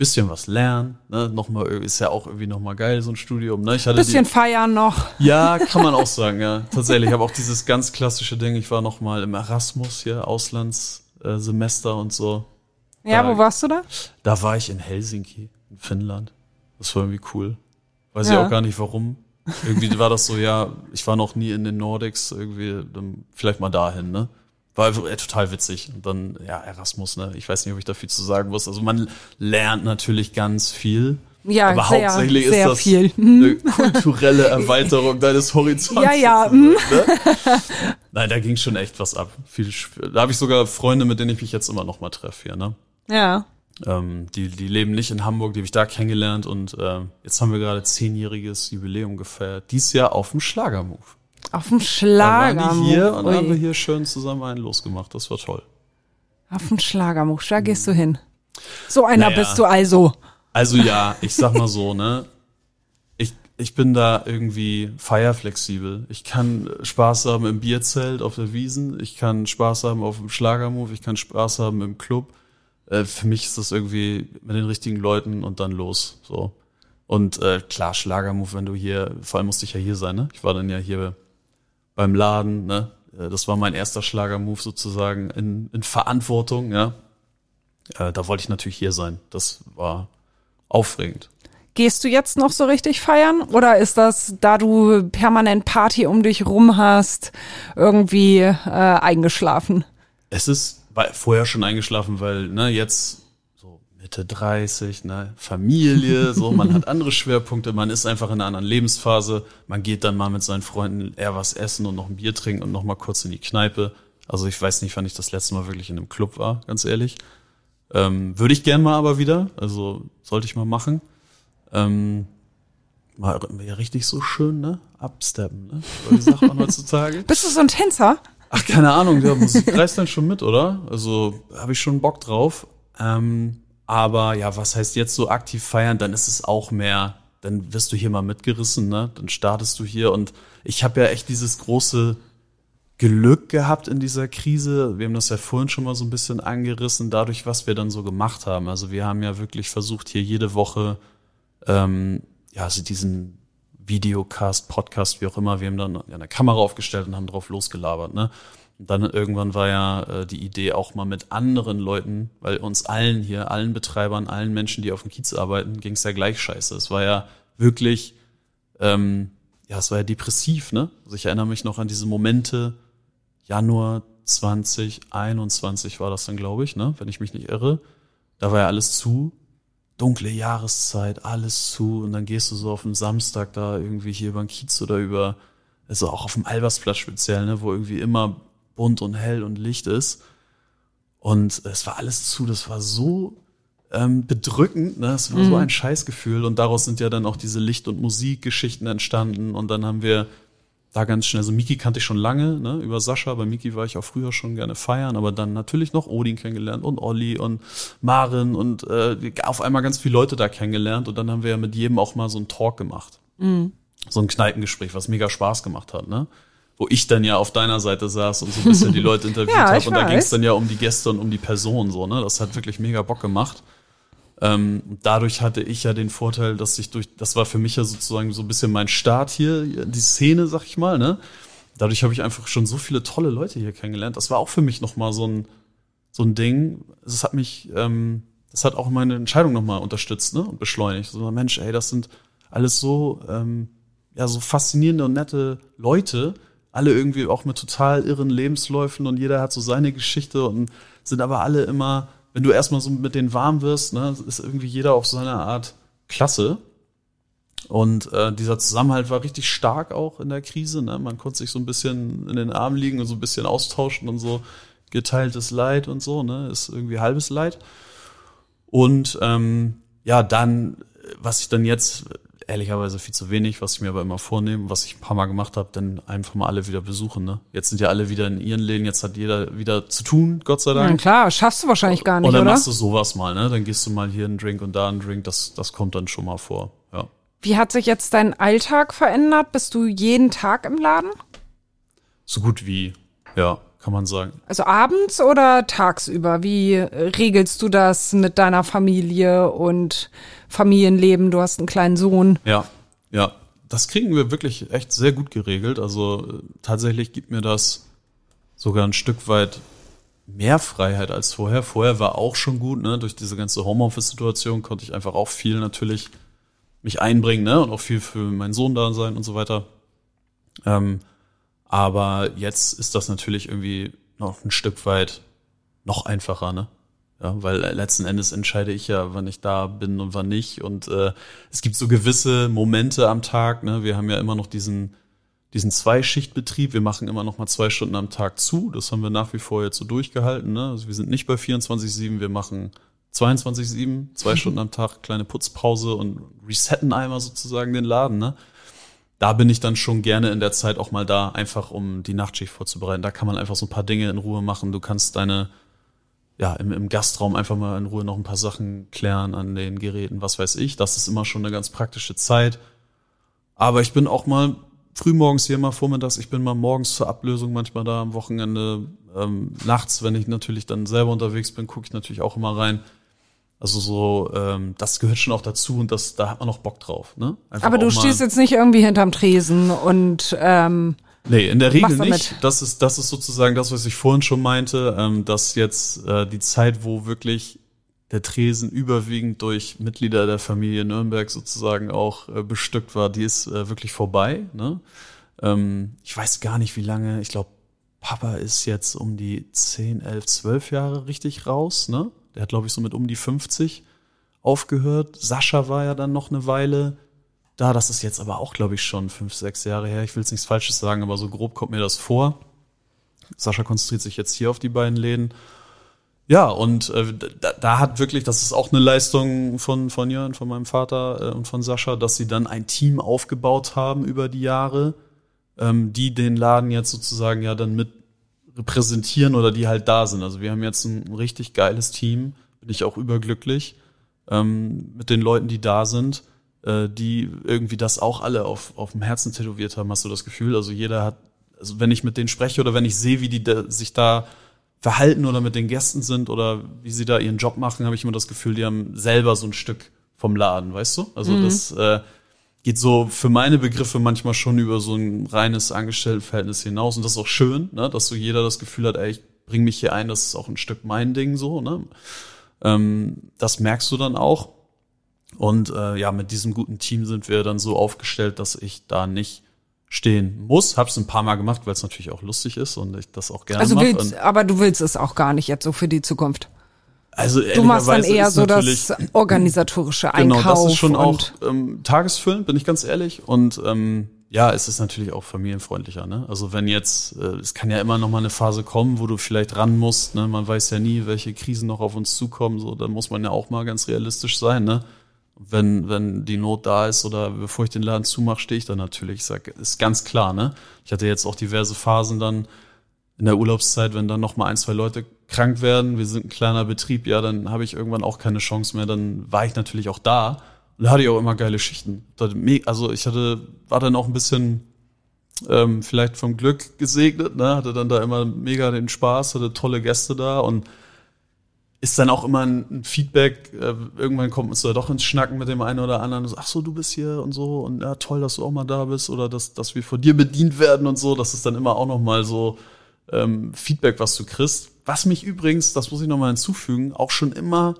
bisschen was lernen. Ne? Noch mal, ist ja auch irgendwie noch mal geil, so ein Studium. Ne? Ich hatte Bisschen die, feiern noch. ja, kann man auch sagen, ja. Tatsächlich, ich habe auch dieses ganz klassische Ding, ich war noch mal im Erasmus hier, Auslandssemester äh, Semester und so. Ja, Ja. wo warst du da? Da war ich in Helsinki, in Finnland. Das war irgendwie cool. Weiß Ja. ich auch gar nicht warum. Irgendwie war das so, ja, ich war noch nie in den Nordics, irgendwie, dann vielleicht mal dahin, ne? War äh, total witzig. Und dann, ja, Erasmus, ne? Ich weiß nicht, ob ich da viel zu sagen muss. Also man lernt natürlich ganz viel. Ja, aber sehr, hauptsächlich sehr ist das viel. eine kulturelle Erweiterung deines Horizonts. Ja, ja, Ne? Nein, da ging schon echt was ab. Viel, da habe ich sogar Freunde, mit denen ich mich jetzt immer noch mal treffe hier, ne? Ja. Ähm, die, die leben nicht in Hamburg, die habe ich da kennengelernt und äh, jetzt haben wir gerade zehnjähriges Jubiläum gefeiert. Dies Jahr auf dem Schlagermove. Auf dem Da Schlager. waren die hier und dann haben wir hier schön zusammen einen losgemacht. Das war toll. Auf dem Schlagermuch, da gehst du hin. So einer Naja. bist du also. Also ja, ich sag mal so, ne? Ich, ich bin da irgendwie feierflexibel. Ich kann Spaß haben im Bierzelt auf der Wiesen, ich kann Spaß haben auf dem Schlagermove, ich kann Spaß haben im Club. Äh, für mich ist das irgendwie mit den richtigen Leuten und dann los. So. Und äh, klar, Schlagermove, wenn du hier, vor allem musste ich ja hier sein, ne? Ich war dann ja hier beim Laden, ne? Äh, Das war mein erster Schlagermove sozusagen in, in Verantwortung, ja. Äh, da wollte ich natürlich hier sein. Das war aufregend. Gehst du jetzt noch so richtig feiern? Oder ist das, da du permanent Party um dich rum hast, irgendwie äh, eingeschlafen? Es ist vorher schon eingeschlafen, weil ne, jetzt so Mitte 30, ne, Familie, so, man hat andere Schwerpunkte, man ist einfach in einer anderen Lebensphase, man geht dann mal mit seinen Freunden eher was essen und noch ein Bier trinken und noch mal kurz in die Kneipe. Also ich weiß nicht, wann ich das letzte Mal wirklich in einem Club war, ganz ehrlich. Ähm, Würde ich gern mal aber wieder, also sollte ich mal machen. Ähm, mal ja, richtig so schön, ne? Absteppen, ne? Wie sagt man heutzutage? Bist du so ein Tänzer? Ach, keine Ahnung, der Musik reißt dann schon mit, oder? Also habe ich schon Bock drauf. Ähm, aber ja, was heißt jetzt so aktiv feiern? Dann ist es auch mehr, dann wirst du hier mal mitgerissen, ne? Dann startest du hier und ich habe ja echt dieses große Glück gehabt in dieser Krise. Wir haben das ja vorhin schon mal so ein bisschen angerissen, dadurch, was wir dann so gemacht haben. Also wir haben ja wirklich versucht, hier jede Woche ähm, ja, also diesen Videocast, Podcast, wie auch immer, wir haben dann eine Kamera aufgestellt und haben drauf losgelabert, ne? Und dann irgendwann war ja äh, die Idee auch mal mit anderen Leuten, weil uns allen hier, allen Betreibern, allen Menschen, die auf dem Kiez arbeiten, ging es ja gleich scheiße. Es war ja wirklich, ähm, ja, es war ja depressiv, ne? Also ich erinnere mich noch an diese Momente, Januar 2021 war das dann, glaube ich, ne? Wenn ich mich nicht irre. Da war ja alles zu dunkle Jahreszeit, alles zu und dann gehst du so auf den Samstag da irgendwie hier über den Kiez oder über, also auch auf dem Albersplatz speziell, ne, wo irgendwie immer bunt und hell und Licht ist. Und es war alles zu, das war so ähm, bedrückend, ne? Es war so ein Scheißgefühl und daraus sind ja dann auch diese Licht- und Musikgeschichten entstanden und dann haben wir da ganz schnell, also Miki kannte ich schon lange, ne, über Sascha, bei Miki war ich auch früher schon gerne feiern, aber dann natürlich noch Odin kennengelernt und Olli und Maren und äh, auf einmal ganz viele Leute da kennengelernt und dann haben wir ja mit jedem auch mal so einen Talk gemacht. Mhm. So ein Kneipengespräch, was mega Spaß gemacht hat, ne? Wo ich dann ja auf deiner Seite saß und so ein bisschen die Leute interviewt ja, habe und da ging es dann ja um die Gäste und um die Person so, ne? Das hat wirklich mega Bock gemacht. Ähm, dadurch hatte ich ja den Vorteil, dass ich durch, das war für mich ja sozusagen so ein bisschen mein Start hier, die Szene, sag ich mal, ne? Dadurch habe ich einfach schon so viele tolle Leute hier kennengelernt. Das war auch für mich nochmal so ein, so ein Ding. Es hat mich, ähm, das hat auch meine Entscheidung nochmal unterstützt, ne? Und beschleunigt. So, Mensch, ey, das sind alles so, ähm, ja, so faszinierende und nette Leute. Alle irgendwie auch mit total irren Lebensläufen und jeder hat so seine Geschichte und sind aber alle immer wenn du erstmal so mit denen warm wirst, ne, ist irgendwie jeder auf seine Art klasse. Und äh, dieser Zusammenhalt war richtig stark auch in der Krise. Ne? Man konnte sich so ein bisschen in den Armen liegen und so ein bisschen austauschen und so geteiltes Leid und so, ne? Ist irgendwie halbes Leid. Und ähm, ja, dann, was ich dann jetzt ehrlicherweise viel zu wenig, was ich mir aber immer vornehme, was ich ein paar Mal gemacht habe, dann einfach mal alle wieder besuchen. Ne? Jetzt sind ja alle wieder in ihren Läden, jetzt hat jeder wieder zu tun, Gott sei Dank. Ja, klar, schaffst du wahrscheinlich gar nicht, oder? Und dann machst du sowas mal, ne? Dann gehst du mal hier einen Drink und da einen Drink, das, das kommt dann schon mal vor, ja. Wie hat sich jetzt dein Alltag verändert? Bist du jeden Tag im Laden? So gut wie, ja kann man sagen. Also abends oder tagsüber? Wie regelst du das mit deiner Familie und Familienleben? Du hast einen kleinen Sohn. Ja, ja. Das kriegen wir wirklich echt sehr gut geregelt. Also äh, tatsächlich gibt mir das sogar ein Stück weit mehr Freiheit als vorher. Vorher war auch schon gut, ne? Durch diese ganze Homeoffice-Situation konnte ich einfach auch viel natürlich mich einbringen, ne? Und auch viel für meinen Sohn da sein und so weiter. Ähm, aber jetzt ist das natürlich irgendwie noch ein Stück weit noch einfacher, ne? Ja, weil letzten Endes entscheide ich ja, wann ich da bin und wann nicht. Und äh, es gibt so gewisse Momente am Tag. Ne? Wir haben ja immer noch diesen diesen Zweischichtbetrieb. Wir machen immer noch mal zwei Stunden am Tag zu. Das haben wir nach wie vor jetzt so durchgehalten. Ne? Also wir sind nicht bei 24/7. Wir machen 22/7, zwei Stunden am Tag, kleine Putzpause und resetten einmal sozusagen den Laden. Ne? Da bin ich dann schon gerne in der Zeit auch mal da, einfach um die Nachtschicht vorzubereiten. Da kann man einfach so ein paar Dinge in Ruhe machen. Du kannst deine, ja, im, im Gastraum einfach mal in Ruhe noch ein paar Sachen klären an den Geräten, was weiß ich. Das ist immer schon eine ganz praktische Zeit. Aber ich bin auch mal frühmorgens hier, mal vormittags. Ich bin mal morgens zur Ablösung manchmal da am Wochenende. Ähm, nachts, wenn ich natürlich dann selber unterwegs bin, gucke ich natürlich auch immer rein. Also so, ähm, das gehört schon auch dazu und das, da hat man noch Bock drauf. Ne? Einfach Aber du stehst jetzt nicht irgendwie hinterm Tresen und ähm, Nee, in der Regel nicht. Das ist, das ist sozusagen das, was ich vorhin schon meinte, ähm, dass jetzt äh, die Zeit, wo wirklich der Tresen überwiegend durch Mitglieder der Familie Nürnberg sozusagen auch äh, bestückt war, die ist äh, wirklich vorbei. Ne? Ähm, ich weiß gar nicht, wie lange, ich glaube, Papa ist jetzt um die 10, 11, 12 Jahre richtig raus, ne? Der hat, glaube ich, so mit um die 50 aufgehört. Sascha war ja dann noch eine Weile da. Das ist jetzt aber auch, glaube ich, schon fünf, sechs Jahre her. Ich will jetzt nichts Falsches sagen, aber so grob kommt mir das vor. Sascha konzentriert sich jetzt hier auf die beiden Läden. Ja, und äh, da, da hat wirklich, das ist auch eine Leistung von, von Jörn, von meinem Vater äh, und von Sascha, dass sie dann ein Team aufgebaut haben über die Jahre, ähm, die den Laden jetzt sozusagen ja dann mit repräsentieren oder die halt da sind. Also wir haben jetzt ein richtig geiles Team, bin ich auch überglücklich ähm, mit den Leuten, die da sind, äh, die irgendwie das auch alle auf, auf dem Herzen tätowiert haben, hast du das Gefühl. Also jeder hat, also wenn ich mit denen spreche oder wenn ich sehe, wie die da, sich da verhalten oder mit den Gästen sind oder wie sie da ihren Job machen, habe ich immer das Gefühl, die haben selber so ein Stück vom Laden, weißt du? Also mhm. das äh, geht so für meine Begriffe manchmal schon über so ein reines Angestelltenverhältnis hinaus. Und das ist auch schön, ne? dass so jeder das Gefühl hat, ey, ich bring mich hier ein, das ist auch ein Stück mein Ding so. Ne? Ähm, das merkst du dann auch. Und äh, ja, mit diesem guten Team sind wir dann so aufgestellt, dass ich da nicht stehen muss. Hab's ein paar Mal gemacht, weil es natürlich auch lustig ist und ich das auch gerne also mache. Willst, aber du willst es auch gar nicht jetzt so für die Zukunft. Also du machst dann eher so das organisatorische Einkauf. Genau, das ist schon auch ähm, tagesfüllend, bin ich ganz ehrlich. Und ähm, ja, es ist natürlich auch familienfreundlicher. Ne? Also wenn jetzt, äh, es kann ja immer noch mal eine Phase kommen, wo du vielleicht ran musst. Ne? Man weiß ja nie, welche Krisen noch auf uns zukommen. So, da muss man ja auch mal ganz realistisch sein. Ne? Wenn, wenn die Not da ist oder bevor ich den Laden zumache, stehe ich da natürlich. Ich sag, ist ganz klar, ne? Ich hatte jetzt auch diverse Phasen dann in der Urlaubszeit, wenn dann noch mal ein, zwei Leute krank werden, wir sind ein kleiner Betrieb, ja, dann habe ich irgendwann auch keine Chance mehr. Dann war ich natürlich auch da und da hatte ich auch immer geile Schichten. Also ich hatte, war dann auch ein bisschen ähm, vielleicht vom Glück gesegnet, ne? hatte dann da immer mega den Spaß, hatte tolle Gäste da und ist dann auch immer ein Feedback. Äh, irgendwann kommt man so doch ins Schnacken mit dem einen oder anderen. Ach so, du bist hier und so und ja toll, dass du auch mal da bist oder dass, dass wir von dir bedient werden und so. Das ist dann immer auch noch mal so ähm, Feedback, was du kriegst. Was mich übrigens, das muss ich noch mal hinzufügen, auch schon immer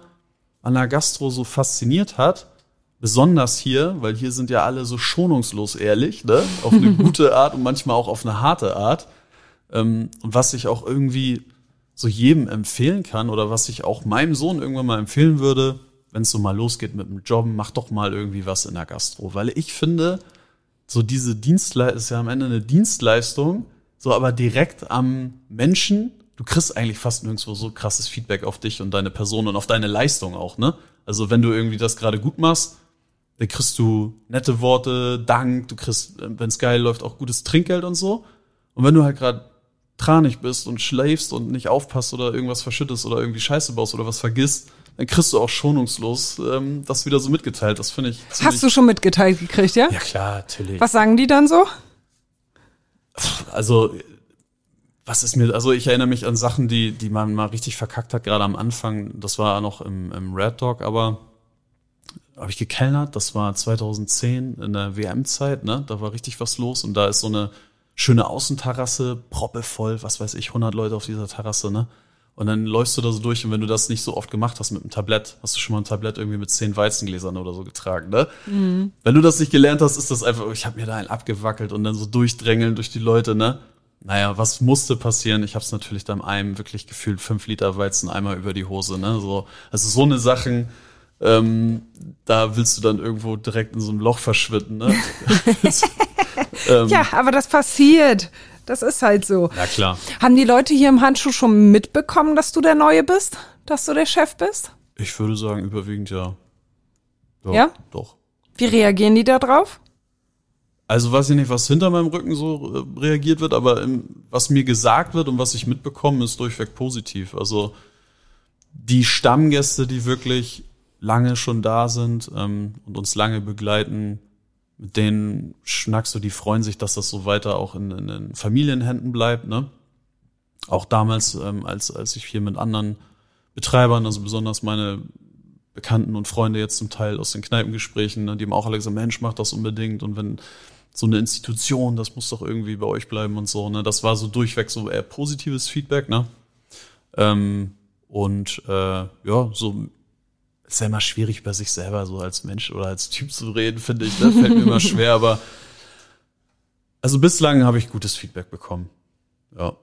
an der Gastro so fasziniert hat. Besonders hier, weil hier sind ja alle so schonungslos ehrlich, ne? Auf eine gute Art und manchmal auch auf eine harte Art. Ähm, und was ich auch irgendwie so jedem empfehlen kann oder was ich auch meinem Sohn irgendwann mal empfehlen würde, wenn es so mal losgeht mit dem Job, mach doch mal irgendwie was in der Gastro. Weil ich finde, so diese Dienstleistung ist ja am Ende eine Dienstleistung, so aber direkt am Menschen. Du kriegst eigentlich fast nirgendwo so krasses Feedback auf dich und deine Person und auf deine Leistung auch, ne? Also wenn du irgendwie das gerade gut machst, dann kriegst du nette Worte, Dank, du kriegst, wenn es geil läuft, auch gutes Trinkgeld und so. Und wenn du halt gerade tranig bist und schläfst und nicht aufpasst oder irgendwas verschüttest oder irgendwie Scheiße baust oder was vergisst, dann kriegst du auch schonungslos ähm, das wieder so mitgeteilt. Das finde ich. Hast du schon mitgeteilt gekriegt, ja? Ja klar, natürlich. Was sagen die dann so? Also was ist mir, also ich erinnere mich an Sachen, die, die man mal richtig verkackt hat, gerade am Anfang. Das war noch im, im Red Dog, aber habe ich gekellnert. Das war 2010 in der WM-Zeit, ne? Da war richtig was los und da ist so eine schöne Außenterrasse, proppevoll, was weiß ich, 100 Leute auf dieser Terrasse, ne? Und dann läufst du da so durch und wenn du das nicht so oft gemacht hast mit einem Tablett, hast du schon mal ein Tablett irgendwie mit zehn Weizengläsern oder so getragen, ne? Mhm. Wenn du das nicht gelernt hast, ist das einfach, ich habe mir da einen abgewackelt und dann so durchdrängeln durch die Leute, ne? Naja, was musste passieren? Ich habe es natürlich dann einem wirklich gefühlt fünf Liter Weizen einmal über die Hose, ne? So, also so eine Sachen, ähm, da willst du dann irgendwo direkt in so einem Loch verschwinden, ne? ähm, ja, aber das passiert. Das ist halt so. Ja, klar. Haben die Leute hier im Handschuh schon mitbekommen, dass du der Neue bist? Dass du der Chef bist? Ich würde sagen, überwiegend ja. Ja? ja? Doch. Wie reagieren die da drauf? Also weiß ich nicht, was hinter meinem Rücken so äh, reagiert wird, aber im, was mir gesagt wird und was ich mitbekomme, ist durchweg positiv. Also die Stammgäste, die wirklich lange schon da sind ähm, und uns lange begleiten, mit denen schnackst du, die freuen sich, dass das so weiter auch in, in, in Familienhänden bleibt. Ne? Auch damals, ähm, als, als ich hier mit anderen Betreibern, also besonders meine Bekannten und Freunde jetzt zum Teil aus den Kneipengesprächen, ne, die haben auch alle gesagt, Mensch, mach das unbedingt. Und wenn so eine Institution, das muss doch irgendwie bei euch bleiben und so. Ne? Das war so durchweg so eher positives Feedback. Ne? Ähm, und äh, ja, so ist ja immer schwierig, über sich selber so als Mensch oder als Typ zu reden, finde ich. Ne? Fällt mir immer schwer, aber also bislang habe ich gutes Feedback bekommen. Ja.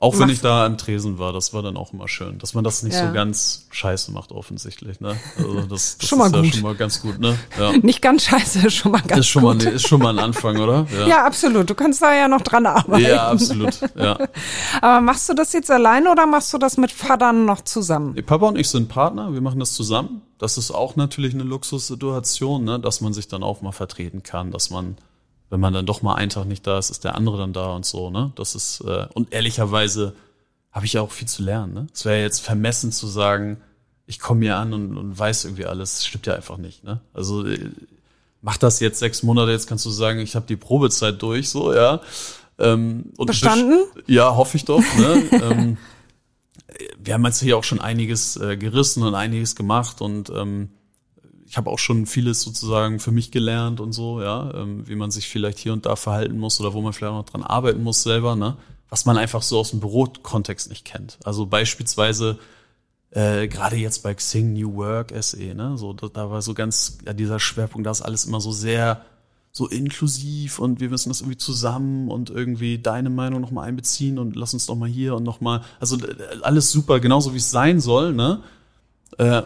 Auch wenn ich da am Tresen war, das war dann auch immer schön, dass man das nicht ja. so ganz scheiße macht offensichtlich, ne? Also das, das schon ist ja gut. schon mal ganz gut, ne? Ja. Nicht ganz scheiße, schon mal ganz ist schon gut. Mal, ist schon mal ein Anfang, oder? Ja. ja, absolut. Du kannst da ja noch dran arbeiten. Ja, absolut. Ja. Aber machst du das jetzt alleine oder machst du das mit Vatern noch zusammen? Papa und ich sind Partner, wir machen das zusammen. Das ist auch natürlich eine Luxussituation, ne? dass man sich dann auch mal vertreten kann, dass man wenn man dann doch mal einen Tag nicht da ist, ist der andere dann da und so, ne? Das ist, äh, und ehrlicherweise habe ich ja auch viel zu lernen, ne? Es wäre jetzt vermessen zu sagen, ich komme hier an und, und weiß irgendwie alles. Das stimmt ja einfach nicht, ne? Also äh, mach das jetzt sechs Monate, jetzt kannst du sagen, ich habe die Probezeit durch, so, ja. Ähm, und Bestanden? Ja, hoffe ich doch, ne? ähm, wir haben jetzt hier auch schon einiges äh, gerissen und einiges gemacht und ähm, ich habe auch schon vieles sozusagen für mich gelernt und so, ja, ähm, wie man sich vielleicht hier und da verhalten muss oder wo man vielleicht auch noch dran arbeiten muss selber, ne? Was man einfach so aus dem Bürokontext nicht kennt. Also beispielsweise äh, gerade jetzt bei Xing New Work SE, ne? So, da, da war so ganz, ja, dieser Schwerpunkt, da ist alles immer so sehr so inklusiv und wir müssen das irgendwie zusammen und irgendwie deine Meinung nochmal einbeziehen und lass uns doch mal hier und nochmal, also äh, alles super, genauso wie es sein soll, ne? Äh,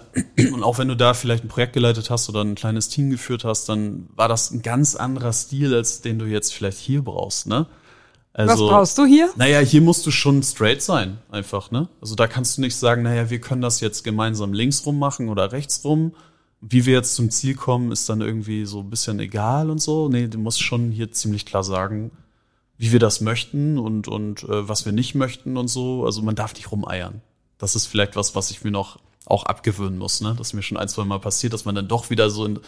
und auch wenn du da vielleicht ein Projekt geleitet hast oder ein kleines Team geführt hast, dann war das ein ganz anderer Stil, als den du jetzt vielleicht hier brauchst, ne? Also, Was brauchst du hier? Naja, hier musst du schon straight sein, einfach, ne? Also da kannst du nicht sagen, naja, wir können das jetzt gemeinsam links rum machen oder rechts rum. Wie wir jetzt zum Ziel kommen, ist dann irgendwie so ein bisschen egal und so. Nee, du musst schon hier ziemlich klar sagen, wie wir das möchten und, und äh, was wir nicht möchten und so. Also man darf nicht rumeiern. Das ist vielleicht was, was ich mir noch auch abgewöhnen muss, ne? Das ist mir schon ein, zwei Mal passiert, dass man dann doch wieder so in,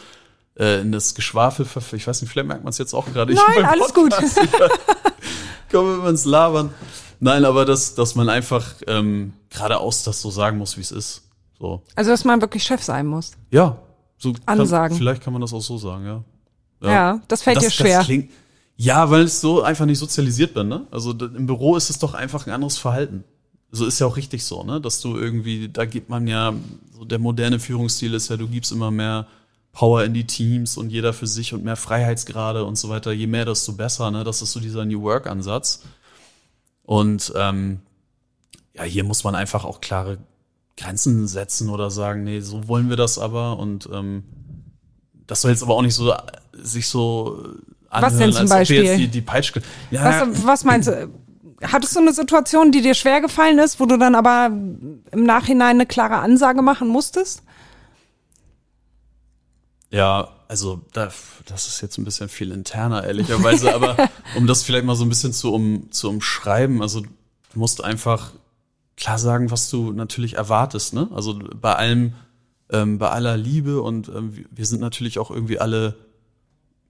äh, in das Geschwafel verfällt. Ich weiß nicht, vielleicht merkt man es jetzt auch gerade. Nein, alles Podcast. gut. Kommen wir ins Labern. Nein, aber dass, dass man einfach ähm, geradeaus das so sagen muss, wie es ist. So. Also, dass man wirklich Chef sein muss. Ja. So Ansagen. Kann, vielleicht kann man das auch so sagen, ja. Ja, ja das fällt das, dir schwer. Das klingt, ja, weil ich so einfach nicht sozialisiert bin, ne? Also im Büro ist es doch einfach ein anderes Verhalten. So ist ja auch richtig so, ne? Dass du irgendwie, da gibt man ja, so der moderne Führungsstil ist ja, du gibst immer mehr Power in die Teams und jeder für sich und mehr Freiheitsgrade und so weiter. Je mehr, desto besser, ne? Das ist so dieser New Work-Ansatz. Und ähm, ja, hier muss man einfach auch klare Grenzen setzen oder sagen, nee, so wollen wir das aber. Und ähm, das soll jetzt aber auch nicht so sich so anhören, was denn zum Beispiel? Die, die Peitsch ja, was, was meinst du? Hattest du eine Situation, die dir schwer gefallen ist, wo du dann aber im Nachhinein eine klare Ansage machen musstest? Ja, also da, das ist jetzt ein bisschen viel interner, ehrlicherweise, aber um das vielleicht mal so ein bisschen zu, um, zu umschreiben, also du musst einfach klar sagen, was du natürlich erwartest, ne? Also bei allem, ähm, bei aller Liebe und ähm, wir sind natürlich auch irgendwie alle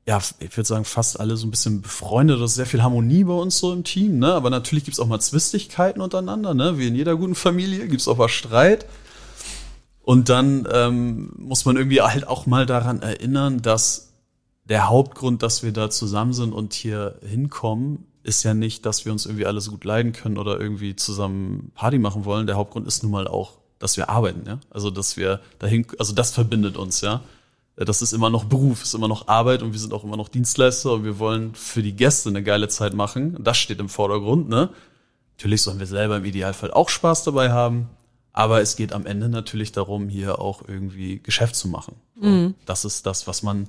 ja, ich würde sagen, fast alle so ein bisschen befreundet. Das ist sehr viel Harmonie bei uns so im Team, ne? Aber natürlich gibt's auch mal Zwistigkeiten untereinander, ne? Wie in jeder guten Familie gibt's auch mal Streit. Und dann ähm, muss man irgendwie halt auch mal daran erinnern, dass der Hauptgrund, dass wir da zusammen sind und hier hinkommen, ist ja nicht, dass wir uns irgendwie alles gut leiden können oder irgendwie zusammen Party machen wollen. Der Hauptgrund ist nun mal auch, dass wir arbeiten, ja. Also dass wir dahin, also das verbindet uns, ja das ist immer noch Beruf, ist immer noch Arbeit und wir sind auch immer noch Dienstleister und wir wollen für die Gäste eine geile Zeit machen. Das steht im Vordergrund, ne? Natürlich sollen wir selber im Idealfall auch Spaß dabei haben, aber es geht am Ende natürlich darum, hier auch irgendwie Geschäft zu machen. Mhm. Das ist das, was man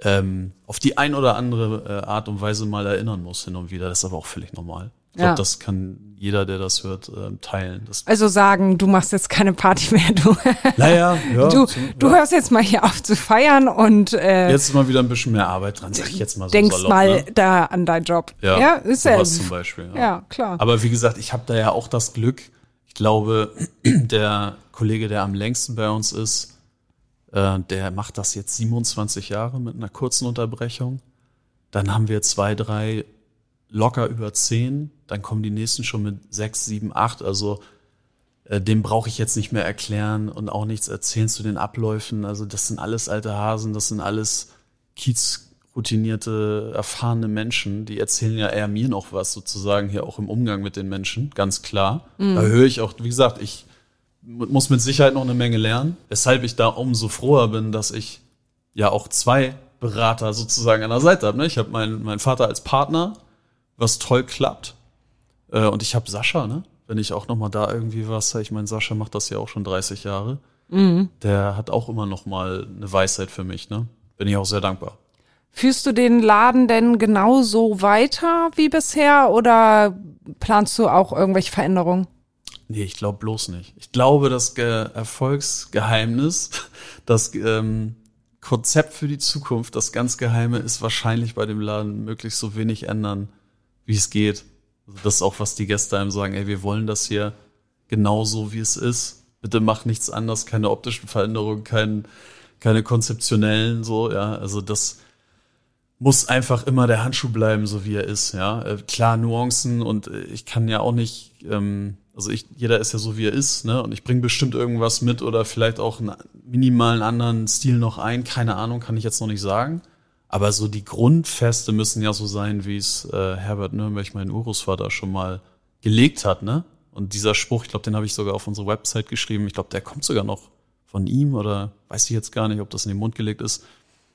ähm, auf die ein oder andere äh, Art und Weise mal erinnern muss hin und wieder. Das ist aber auch völlig normal. Ich glaube, ja. das kann jeder, der das hört, äh, teilen. Das also sagen, du machst jetzt keine Party mehr, du. Naja, ja. Du, zum, du ja. hörst jetzt mal hier auf zu feiern und äh, jetzt ist mal wieder ein bisschen mehr Arbeit dran, sag ich jetzt mal so. Denkst salopp, mal ne? da an deinen Job. Ja, ja ist ja zum Beispiel. Ja. ja, klar. Aber wie gesagt, ich habe da ja auch das Glück. Ich glaube, der Kollege, der am längsten bei uns ist, äh, der macht das jetzt 27 Jahre mit einer kurzen Unterbrechung. Dann haben wir zwei, drei locker über zehn, dann kommen die nächsten schon mit sechs, sieben, acht. Also äh, dem brauche ich jetzt nicht mehr erklären und auch nichts erzählen zu den Abläufen. Also das sind alles alte Hasen, das sind alles kiezroutinierte, erfahrene Menschen. Die erzählen ja eher mir noch was sozusagen hier auch im Umgang mit den Menschen, ganz klar. Mhm. Da höre ich auch, wie gesagt, ich muss mit Sicherheit noch eine Menge lernen, weshalb ich da umso froher bin, dass ich ja auch zwei Berater sozusagen an der Seite habe. Ne? Ich habe meinen mein Vater als Partner, was toll klappt. Äh, und ich habe Sascha, ne? Wenn ich auch noch mal da irgendwie was, ich meine, Sascha macht das ja auch schon 30 Jahre. Mhm. Der hat auch immer noch mal eine Weisheit für mich, ne? Bin ich auch sehr dankbar. Führst du den Laden denn genauso weiter wie bisher oder planst du auch irgendwelche Veränderungen? Nee, ich glaube bloß nicht. Ich glaube, das Ge Erfolgsgeheimnis, das ähm, Konzept für die Zukunft, das ganz Geheime ist wahrscheinlich bei dem Laden möglichst so wenig ändern wie es geht. Also das ist auch, was die Gäste einem sagen, ey, wir wollen das hier genauso, wie es ist. Bitte mach nichts anders, keine optischen Veränderungen, kein, keine konzeptionellen, so, ja. Also das muss einfach immer der Handschuh bleiben, so wie er ist, ja. Äh, klar, Nuancen und äh, ich kann ja auch nicht, ähm, also ich, jeder ist ja so, wie er ist, ne? Und ich bringe bestimmt irgendwas mit oder vielleicht auch einen minimalen anderen Stil noch ein, keine Ahnung, kann ich jetzt noch nicht sagen. Aber so die Grundfeste müssen ja so sein, wie es äh, Herbert Nürnberg, mein Urgroßvater, schon mal gelegt hat, ne? Und dieser Spruch, ich glaube, den habe ich sogar auf unsere Website geschrieben. Ich glaube, der kommt sogar noch von ihm oder weiß ich jetzt gar nicht, ob das in den Mund gelegt ist.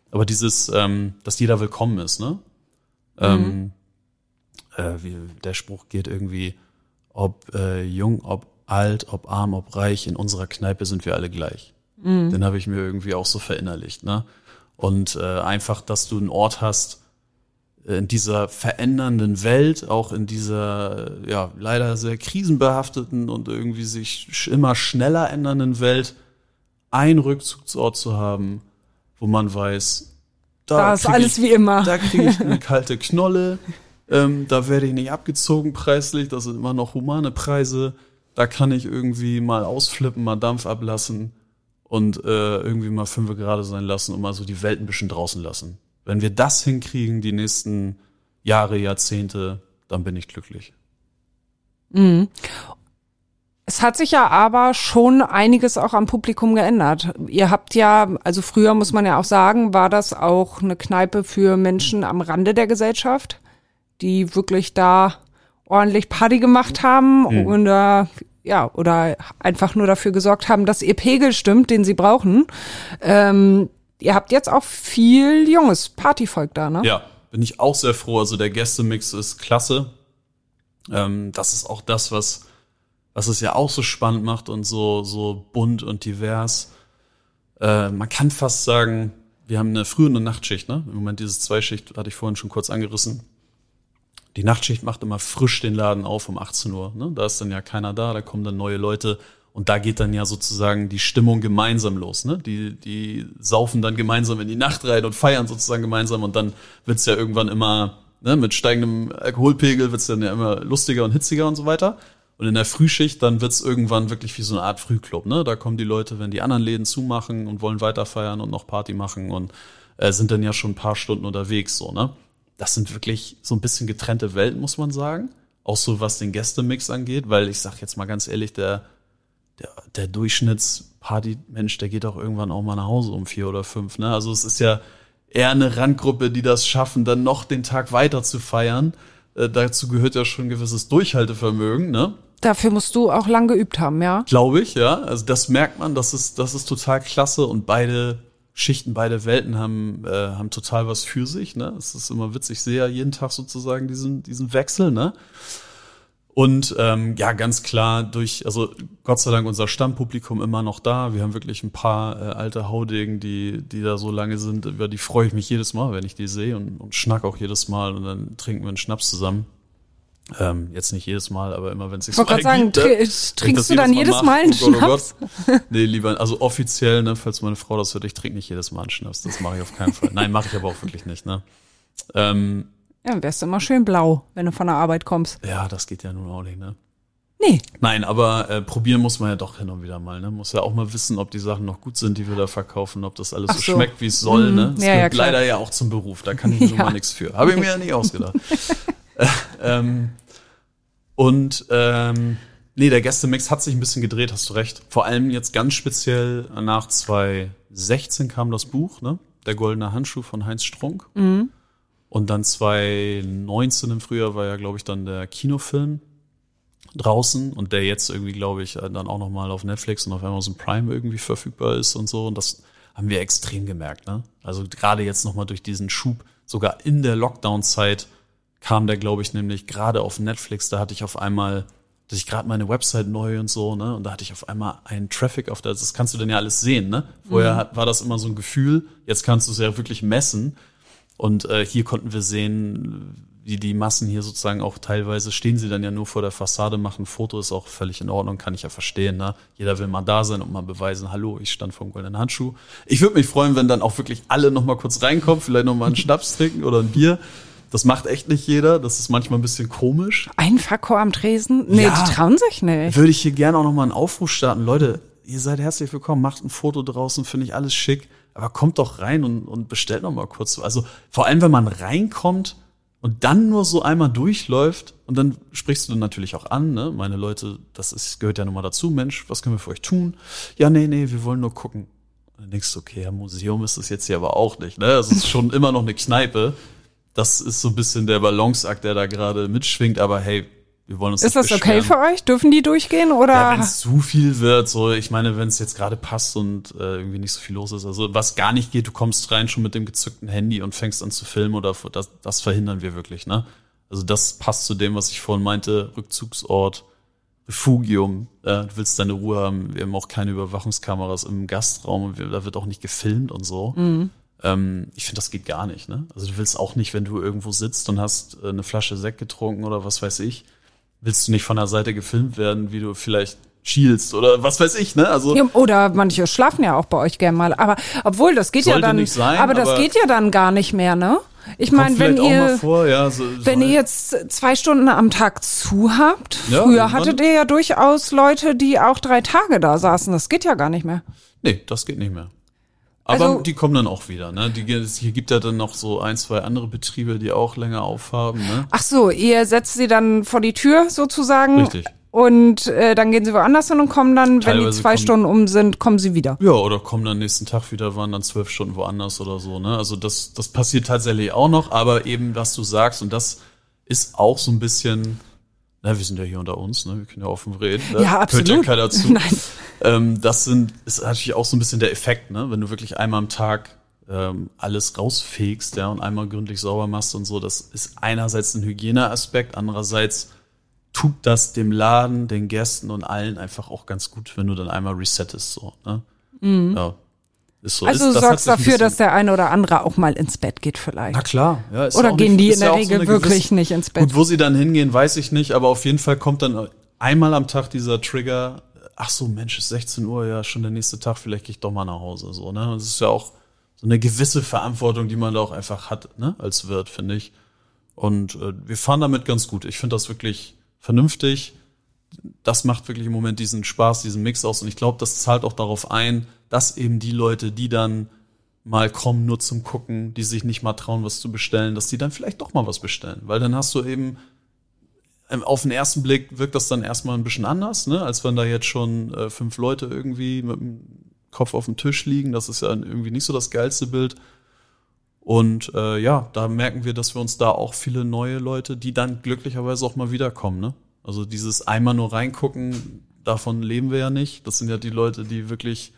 Aber dieses, ähm, dass jeder willkommen ist, ne? Mhm. Ähm, äh, wie, der Spruch geht irgendwie, ob äh, jung, ob alt, ob arm, ob reich, in unserer Kneipe sind wir alle gleich. Mhm. Den habe ich mir irgendwie auch so verinnerlicht, ne? Und äh, einfach, dass du einen Ort hast, äh, in dieser verändernden Welt, auch in dieser ja leider sehr krisenbehafteten und irgendwie sich immer schneller ändernden Welt, einen Rückzugsort zu haben, wo man weiß, Da ist krieg alles ich, wie immer. Da kriege ich eine kalte Knolle, ähm, da werde ich nicht abgezogen preislich, das sind immer noch humane Preise. Da kann ich irgendwie mal ausflippen, mal Dampf ablassen und äh, irgendwie mal fünf gerade sein lassen und mal so die Welt ein bisschen draußen lassen. Wenn wir das hinkriegen, die nächsten Jahre, Jahrzehnte, dann bin ich glücklich. Es hat sich ja aber schon einiges auch am Publikum geändert. Ihr habt ja, also früher muss man ja auch sagen, war das auch eine Kneipe für Menschen am Rande der Gesellschaft, die wirklich da ordentlich Party gemacht haben und äh, ja, oder einfach nur dafür gesorgt haben, dass ihr Pegel stimmt, den sie brauchen. Ähm, ihr habt jetzt auch viel junges Partyvolk da, ne? Ja, bin ich auch sehr froh. Also der Gästemix ist klasse. Ähm, das ist auch das, was, was es ja auch so spannend macht und so, so bunt und divers. Äh, man kann fast sagen, wir haben eine Früh- und eine Nachtschicht, ne? Im Moment dieses Zweischicht hatte ich vorhin schon kurz angerissen. Die Nachtschicht macht immer frisch den Laden auf um 18 Uhr. Ne? Da ist dann ja keiner da, da kommen dann neue Leute und da geht dann ja sozusagen die Stimmung gemeinsam los. Ne? Die, die saufen dann gemeinsam in die Nacht rein und feiern sozusagen gemeinsam und dann wird's ja irgendwann immer, ne, mit steigendem Alkoholpegel wird's dann ja immer lustiger und hitziger und so weiter. Und in der Frühschicht, dann wird's irgendwann wirklich wie so eine Art Frühclub. Ne? Da kommen die Leute, wenn die anderen Läden zumachen und wollen weiter feiern und noch Party machen und äh, sind dann ja schon ein paar Stunden unterwegs. so ne? Das sind wirklich so ein bisschen getrennte Welten, muss man sagen. Auch so was den Gästemix angeht, weil ich sag jetzt mal ganz ehrlich, der, der, der Durchschnittsparty-Mensch, der geht auch irgendwann auch mal nach Hause um vier oder fünf. Ne? Also es ist ja eher eine Randgruppe, die das schaffen, dann noch den Tag weiter zu feiern. Äh, dazu gehört ja schon ein gewisses Durchhaltevermögen, ne? Dafür musst du auch lang geübt haben, ja? Glaube ich, ja. Also das merkt man, das ist, das ist total klasse und beide Schichten, beide Welten haben, äh, haben total was für sich. Ne? Es ist immer witzig, ja jeden Tag sozusagen diesen, diesen Wechsel. Ne? Und ähm, ja, ganz klar durch, also Gott sei Dank unser Stammpublikum immer noch da. Wir haben wirklich ein paar äh, alte Haudegen, die, die da so lange sind. Über die freue ich mich jedes Mal, wenn ich die sehe und, und schnack auch jedes Mal und dann trinken wir einen Schnaps zusammen. Ähm, jetzt nicht jedes Mal, aber immer wenn es sich Ich wollte gerade sagen, ne? ich trinkst du dann jedes Mal einen mache, oh Gott, oh Schnaps? Gott. Nee, lieber, also offiziell, ne, falls meine Frau das hört, ich trinke nicht jedes Mal einen Schnaps. Das mache ich auf keinen Fall. Nein, mache ich aber auch wirklich nicht, ne. Ähm, Ja, dann wärst du immer schön blau, wenn du von der Arbeit kommst. ja, das geht ja nun auch nicht, ne. Nee, Nein, aber äh, probieren muss man ja doch hin und wieder mal, ne. Muss ja auch mal wissen, ob die Sachen noch gut sind, die wir da verkaufen, ob das alles so, so. schmeckt, wie es soll, Mhm. ne. Das Ja, ja, gehört klar. leider ja auch zum Beruf. Da kann ich nun Ja. mal nichts für. Habe ich mir ja nicht ausgedacht. Äh, ähm, und ähm, nee, der Gästemix hat sich ein bisschen gedreht, hast du recht. Vor allem jetzt ganz speziell nach 2016 kam das Buch, ne? Der goldene Handschuh von Heinz Strunk. Und dann 2019 im Frühjahr war ja, glaube ich, dann der Kinofilm draußen und der jetzt irgendwie, glaube ich, dann auch noch mal auf Netflix und auf Amazon Prime irgendwie verfügbar ist und so. Und das haben wir extrem gemerkt. Ne? Also gerade jetzt noch mal durch diesen Schub, sogar in der Lockdown-Zeit kam der, glaube ich, nämlich gerade auf Netflix. Da hatte ich auf einmal, dass ich gerade meine Website neu und so, ne? Und da hatte ich auf einmal einen Traffic auf der, das kannst du dann ja alles sehen, ne? Vorher hat, war das immer so ein Gefühl, jetzt kannst du es ja wirklich messen. Und äh, hier konnten wir sehen, wie die Massen hier sozusagen auch teilweise stehen sie dann ja nur vor der Fassade, machen Foto, ist auch völlig in Ordnung, kann ich ja verstehen. Ne? Jeder will mal da sein und mal beweisen, hallo, ich stand vor dem goldenen Handschuh. Ich würde mich freuen, wenn dann auch wirklich alle noch mal kurz reinkommen, vielleicht noch mal einen Schnaps trinken oder ein Bier. Das macht echt nicht jeder. Das ist manchmal ein bisschen komisch. ein Verkauf am Tresen? Nee, Ja. die trauen sich nicht. Würde ich hier gerne auch noch mal einen Aufruf starten. Leute, ihr seid herzlich willkommen, macht ein Foto draußen, finde ich alles schick. Aber kommt doch rein und, und bestellt noch mal kurz. Also vor allem, wenn man reinkommt und dann nur so einmal durchläuft und dann sprichst du natürlich auch an, ne? Meine Leute, das ist, gehört ja nun mal dazu. Mensch, was können wir für euch tun? Ja, nee, nee, wir wollen nur gucken. Und dann denkst du, okay, ja, Museum ist es jetzt hier aber auch nicht, ne? Es ist schon immer noch eine Kneipe. Das ist so ein bisschen der Balanceakt, der da gerade mitschwingt, aber hey, wir wollen uns Ist das okay beschweren. für euch? Dürfen die durchgehen oder? Ja, wenn es zu viel wird, so, ich meine, wenn es jetzt gerade passt und äh, irgendwie nicht so viel los ist, also was gar nicht geht, du kommst rein schon mit dem gezückten Handy und fängst an zu filmen oder das, das verhindern wir wirklich, ne? Also das passt zu dem, was ich vorhin meinte, Rückzugsort, Refugium, äh, du willst deine Ruhe haben, wir haben auch keine Überwachungskameras im Gastraum und wir, da wird auch nicht gefilmt und so. Ähm, ich finde, das geht gar nicht, ne? Also du willst auch nicht, wenn du irgendwo sitzt und hast äh, eine Flasche Sekt getrunken oder was weiß ich, willst du nicht von der Seite gefilmt werden, wie du vielleicht schielst oder was weiß ich, ne? Also Oder manche schlafen ja auch bei euch gern mal. Aber obwohl, das geht ja dann. nicht sein, aber das aber- geht ja dann gar nicht mehr, ne? Ich meine, wenn ihr. vor, ja, so, Wenn so ihr jetzt zwei Stunden am Tag zu habt, Ja, früher hattet ihr ja durchaus Leute, die auch drei Tage da saßen. Das geht ja gar nicht mehr. Nee, das geht nicht mehr. Aber Also- die kommen dann auch wieder, ne? Die, es hier gibt ja dann noch so ein, zwei andere Betriebe, die auch länger aufhaben, ne? Ach so, ihr setzt sie dann vor die Tür sozusagen. Richtig. Und äh, dann gehen sie woanders hin und kommen dann, wenn die Teilweise zwei kommen- Stunden um sind, kommen sie wieder. Ja, oder kommen dann nächsten Tag wieder, waren dann zwölf Stunden woanders oder so, ne? Also das, das passiert tatsächlich auch noch, aber eben, was du sagst, und das ist auch so ein bisschen, na, wir sind ja hier unter uns, ne? Wir können ja offen reden. Ne? Ja, absolut. Hört ja keiner zu. Nein. Ähm, das sind, ist natürlich auch so ein bisschen der Effekt, ne? Wenn du wirklich einmal am Tag ähm, alles rausfegst, ja, und einmal gründlich sauber machst und so, das ist einerseits ein Hygieneaspekt, andererseits tut das dem Laden, den Gästen und allen einfach auch ganz gut, wenn du dann einmal resettest, so, ne? Ja. Ist so. Also ist, du das hat sorgst dafür, dass der eine oder andere auch mal ins Bett geht vielleicht. Na klar, ja. Ist Oder gehen eine- die in der so Regel eine wirklich gewisse- nicht ins Bett? Gut, wo sie dann hingehen, weiß ich nicht, aber auf jeden Fall kommt dann einmal am Tag dieser Trigger, ach so, Mensch, ist 16 Uhr, ja, schon der nächste Tag, vielleicht gehe ich doch mal nach Hause, so, ne? Das ist ja auch so eine gewisse Verantwortung, die man da auch einfach hat, ne, als Wirt, finde ich. Und äh, wir fahren damit ganz gut. Ich finde das wirklich vernünftig. Das macht wirklich im Moment diesen Spaß, diesen Mix aus. Und ich glaube, das zahlt auch darauf ein, dass eben die Leute, die dann mal kommen, nur zum Gucken, die sich nicht mal trauen, was zu bestellen, dass die dann vielleicht doch mal was bestellen. Weil dann hast du eben, ähm, auf den ersten Blick wirkt das dann erstmal ein bisschen anders, ne? als wenn da jetzt schon äh, fünf Leute irgendwie mit dem Kopf auf dem Tisch liegen. Das ist ja irgendwie nicht so das geilste Bild. Und äh, ja, da merken wir, dass wir uns da auch viele neue Leute, die dann glücklicherweise auch mal wiederkommen. Ne? Also dieses einmal nur reingucken, davon leben wir ja nicht. Das sind ja die Leute, die wirklich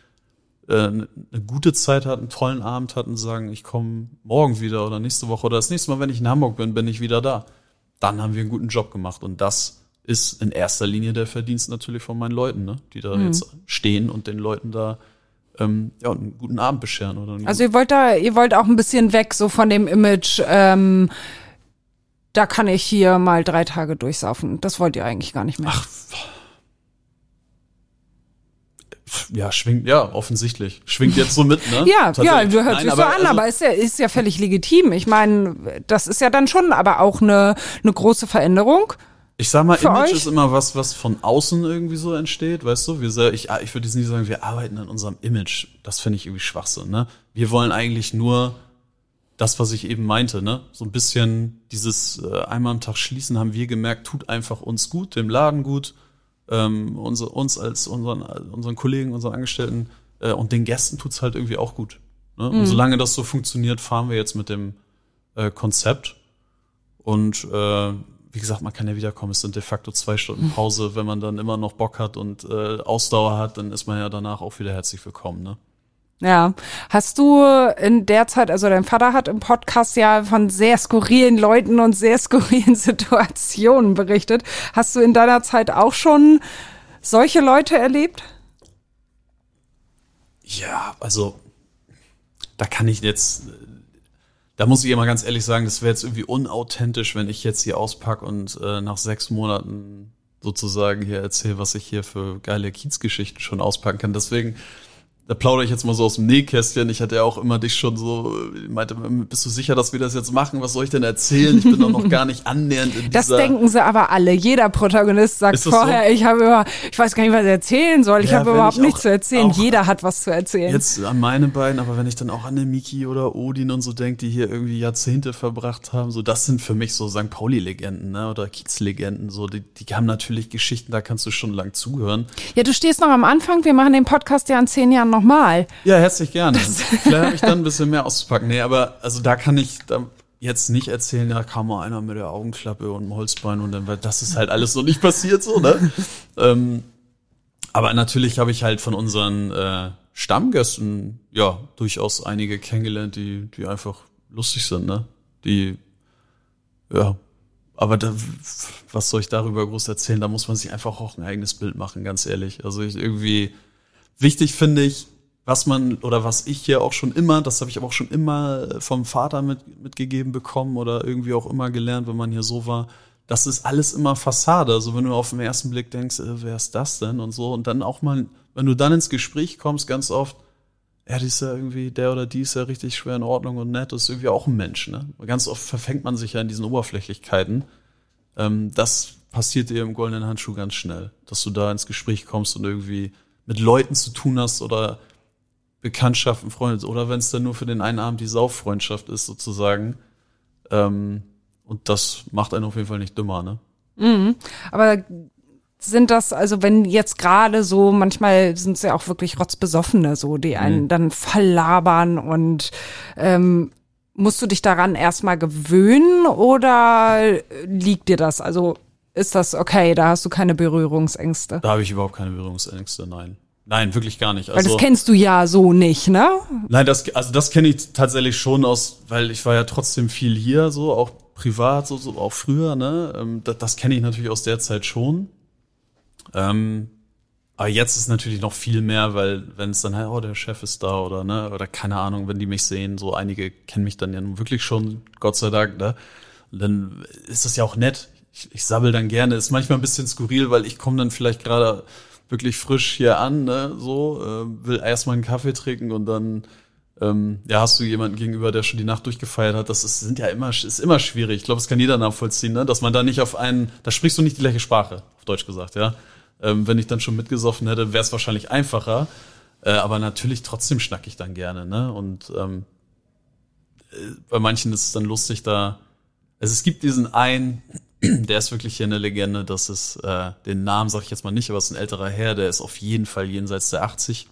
äh, eine gute Zeit hatten, einen tollen Abend hatten, sagen, ich komme morgen wieder oder nächste Woche oder das nächste Mal, wenn ich in Hamburg bin, bin ich wieder da. Dann haben wir einen guten Job gemacht. Und das ist in erster Linie der Verdienst natürlich von meinen Leuten, ne? die da jetzt stehen und den Leuten da ähm, ja, einen guten Abend bescheren. Oder Also ihr wollt da, ihr wollt auch ein bisschen weg so von dem Image, ähm, da kann ich hier mal drei Tage durchsaufen. Das wollt ihr eigentlich gar nicht mehr. Ach, ja, schwingt, ja, offensichtlich. Schwingt jetzt so mit, ne? ja, ja, du hört sich so an, also- aber ist ja, ist ja völlig legitim. Ich meine, das ist ja dann schon aber auch eine, eine große Veränderung. Ich sag mal, Für Image euch? ist immer was, was von außen irgendwie so entsteht, weißt du? Wir, ich, ich würde jetzt nicht sagen, wir arbeiten an unserem Image. Das finde ich irgendwie Schwachsinn, ne? Wir wollen eigentlich nur das, was ich eben meinte, ne? So ein bisschen dieses äh, einmal am Tag schließen, haben wir gemerkt, tut einfach uns gut, dem Laden gut, ähm, unser, uns als unseren, unseren Kollegen, unseren Angestellten äh, und den Gästen tut's halt irgendwie auch gut. Ne? Und solange das so funktioniert, fahren wir jetzt mit dem äh, Konzept. Und äh, wie gesagt, man kann ja wiederkommen. Es sind de facto zwei Stunden Pause. Wenn man dann immer noch Bock hat und äh, Ausdauer hat, dann ist man ja danach auch wieder herzlich willkommen. Ne? Ja. Hast du in der Zeit, also dein Vater hat im Podcast ja von sehr skurrilen Leuten und sehr skurrilen Situationen berichtet. Hast du in deiner Zeit auch schon solche Leute erlebt? Ja, also da kann ich jetzt, da muss ich immer ganz ehrlich sagen, das wäre jetzt irgendwie unauthentisch, wenn ich jetzt hier auspacke und äh, nach sechs Monaten sozusagen hier erzähle, was ich hier für geile Kiezgeschichten schon auspacken kann. Deswegen, da plaudere ich jetzt mal so aus dem Nähkästchen. Ich hatte ja auch immer dich schon so, äh, meinte, bist du sicher, dass wir das jetzt machen? Was soll ich denn erzählen? Ich bin doch noch gar nicht annähernd in Das denken sie aber alle. Jeder Protagonist sagt vorher, so? ich habe über, ich weiß gar nicht, was ich erzählen soll. Ich Ja, habe überhaupt ich nichts zu erzählen. Jeder hat was zu erzählen. Jetzt an meine beiden, aber wenn ich dann auch an den Miki oder Odin und so denke, die hier irgendwie Jahrzehnte verbracht haben, so das sind für mich so St. Pauli-Legenden, ne? Oder Kiez-Legenden, so die, die haben natürlich Geschichten, da kannst du schon lang zuhören. Ja, du stehst noch am Anfang. Wir machen den Podcast ja in zehn Jahren nochmal. Ja, herzlich gerne. Vielleicht habe ich dann ein bisschen mehr auszupacken. Nee, aber also da kann ich da jetzt nicht erzählen, da kam mal einer mit der Augenklappe und einem Holzbein und dann, weil das ist halt alles so nicht passiert so, ne? ähm, aber natürlich habe ich halt von unseren äh, Stammgästen ja durchaus einige kennengelernt, die, die einfach lustig sind, ne? Die, ja, aber da, was soll ich darüber groß erzählen? Da muss man sich einfach auch ein eigenes Bild machen, ganz ehrlich. Also ich irgendwie wichtig finde ich, was man oder was ich hier auch schon immer, das habe ich aber auch schon immer vom Vater mit, mitgegeben bekommen oder irgendwie auch immer gelernt, wenn man hier so war, das ist alles immer Fassade. Also wenn du auf den ersten Blick denkst, äh, wer ist das denn und so und dann auch mal, wenn du dann ins Gespräch kommst, ganz oft, ja, die ist ja irgendwie, der oder die ist ja richtig schwer in Ordnung und nett, das ist irgendwie auch ein Mensch, ne? Ganz oft verfängt man sich ja in diesen Oberflächlichkeiten. Ähm, das passiert dir im goldenen Handschuh ganz schnell, dass du da ins Gespräch kommst und irgendwie mit Leuten zu tun hast oder Bekanntschaften, Freunde, oder wenn es dann nur für den einen Abend die Sauffreundschaft ist, sozusagen. Ähm, und das macht einen auf jeden Fall nicht dümmer, ne? Mhm. Aber sind das, also wenn jetzt gerade so, manchmal sind es ja auch wirklich Rotzbesoffene, so, die einen mhm. dann verlabern und ähm, musst du dich daran erstmal gewöhnen oder liegt dir das? Also ist das okay, da hast du keine Berührungsängste? Da habe ich überhaupt keine Berührungsängste, nein. Nein, wirklich gar nicht. Also, weil das also kennst du ja so nicht, ne? Nein, das, also das kenne ich tatsächlich schon aus, weil ich war ja trotzdem viel hier, so auch privat, so, so auch früher, ne? Ähm, das, das kenne ich natürlich aus der Zeit schon. Ähm, aber jetzt ist natürlich noch viel mehr, weil wenn es dann halt, oh, der Chef ist da oder ne, oder keine Ahnung, wenn die mich sehen, so einige kennen mich dann ja nun wirklich schon, Gott sei Dank, ne? Dann ist das ja auch nett. Ich, ich sabbel dann gerne. Ist manchmal ein bisschen skurril, weil ich komme dann vielleicht gerade wirklich frisch hier an, ne, so, äh, will erstmal einen Kaffee trinken und dann ähm, ja, hast du jemanden gegenüber, der schon die Nacht durchgefeiert hat. Das ist, sind ja immer, ist immer schwierig. Ich glaube, das kann jeder nachvollziehen, ne? dass man da nicht auf einen, da sprichst du nicht die gleiche Sprache, auf Deutsch gesagt, ja. Ähm, wenn ich dann schon mitgesoffen hätte, wäre es wahrscheinlich einfacher. Äh, aber natürlich trotzdem schnack ich dann gerne, ne? Und ähm, äh, bei manchen ist es dann lustig, da. Also es gibt diesen einen, der ist wirklich hier eine Legende, das ist, äh, den Namen sage ich jetzt mal nicht, aber es ist ein älterer Herr, der ist auf jeden Fall jenseits der 80.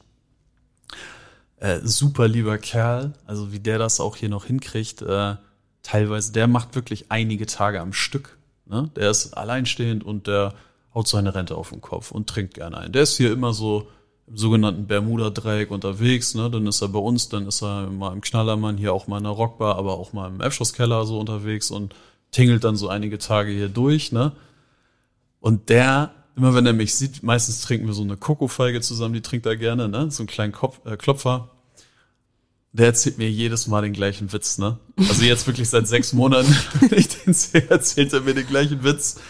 Äh, super lieber Kerl, also wie der das auch hier noch hinkriegt, äh, teilweise, der macht wirklich einige Tage am Stück. Ne? Der ist alleinstehend und der haut seine Rente auf den Kopf und trinkt gerne ein. Der ist hier immer so im sogenannten Bermuda-Dreieck unterwegs, ne? Dann ist er bei uns, dann ist er mal im Knallermann, hier auch mal in der Rockbar, aber auch mal im F-Schusskeller so unterwegs und tingelt dann so einige Tage hier durch, ne? Und der, immer wenn er mich sieht, meistens trinken wir so eine Kokofeige zusammen, die trinkt er gerne, ne? So einen kleinen Kopf, äh, Klopfer. Der erzählt mir jedes Mal den gleichen Witz, ne? Also jetzt wirklich seit sechs Monaten, wenn ich den sehe, erzählt er mir den gleichen Witz.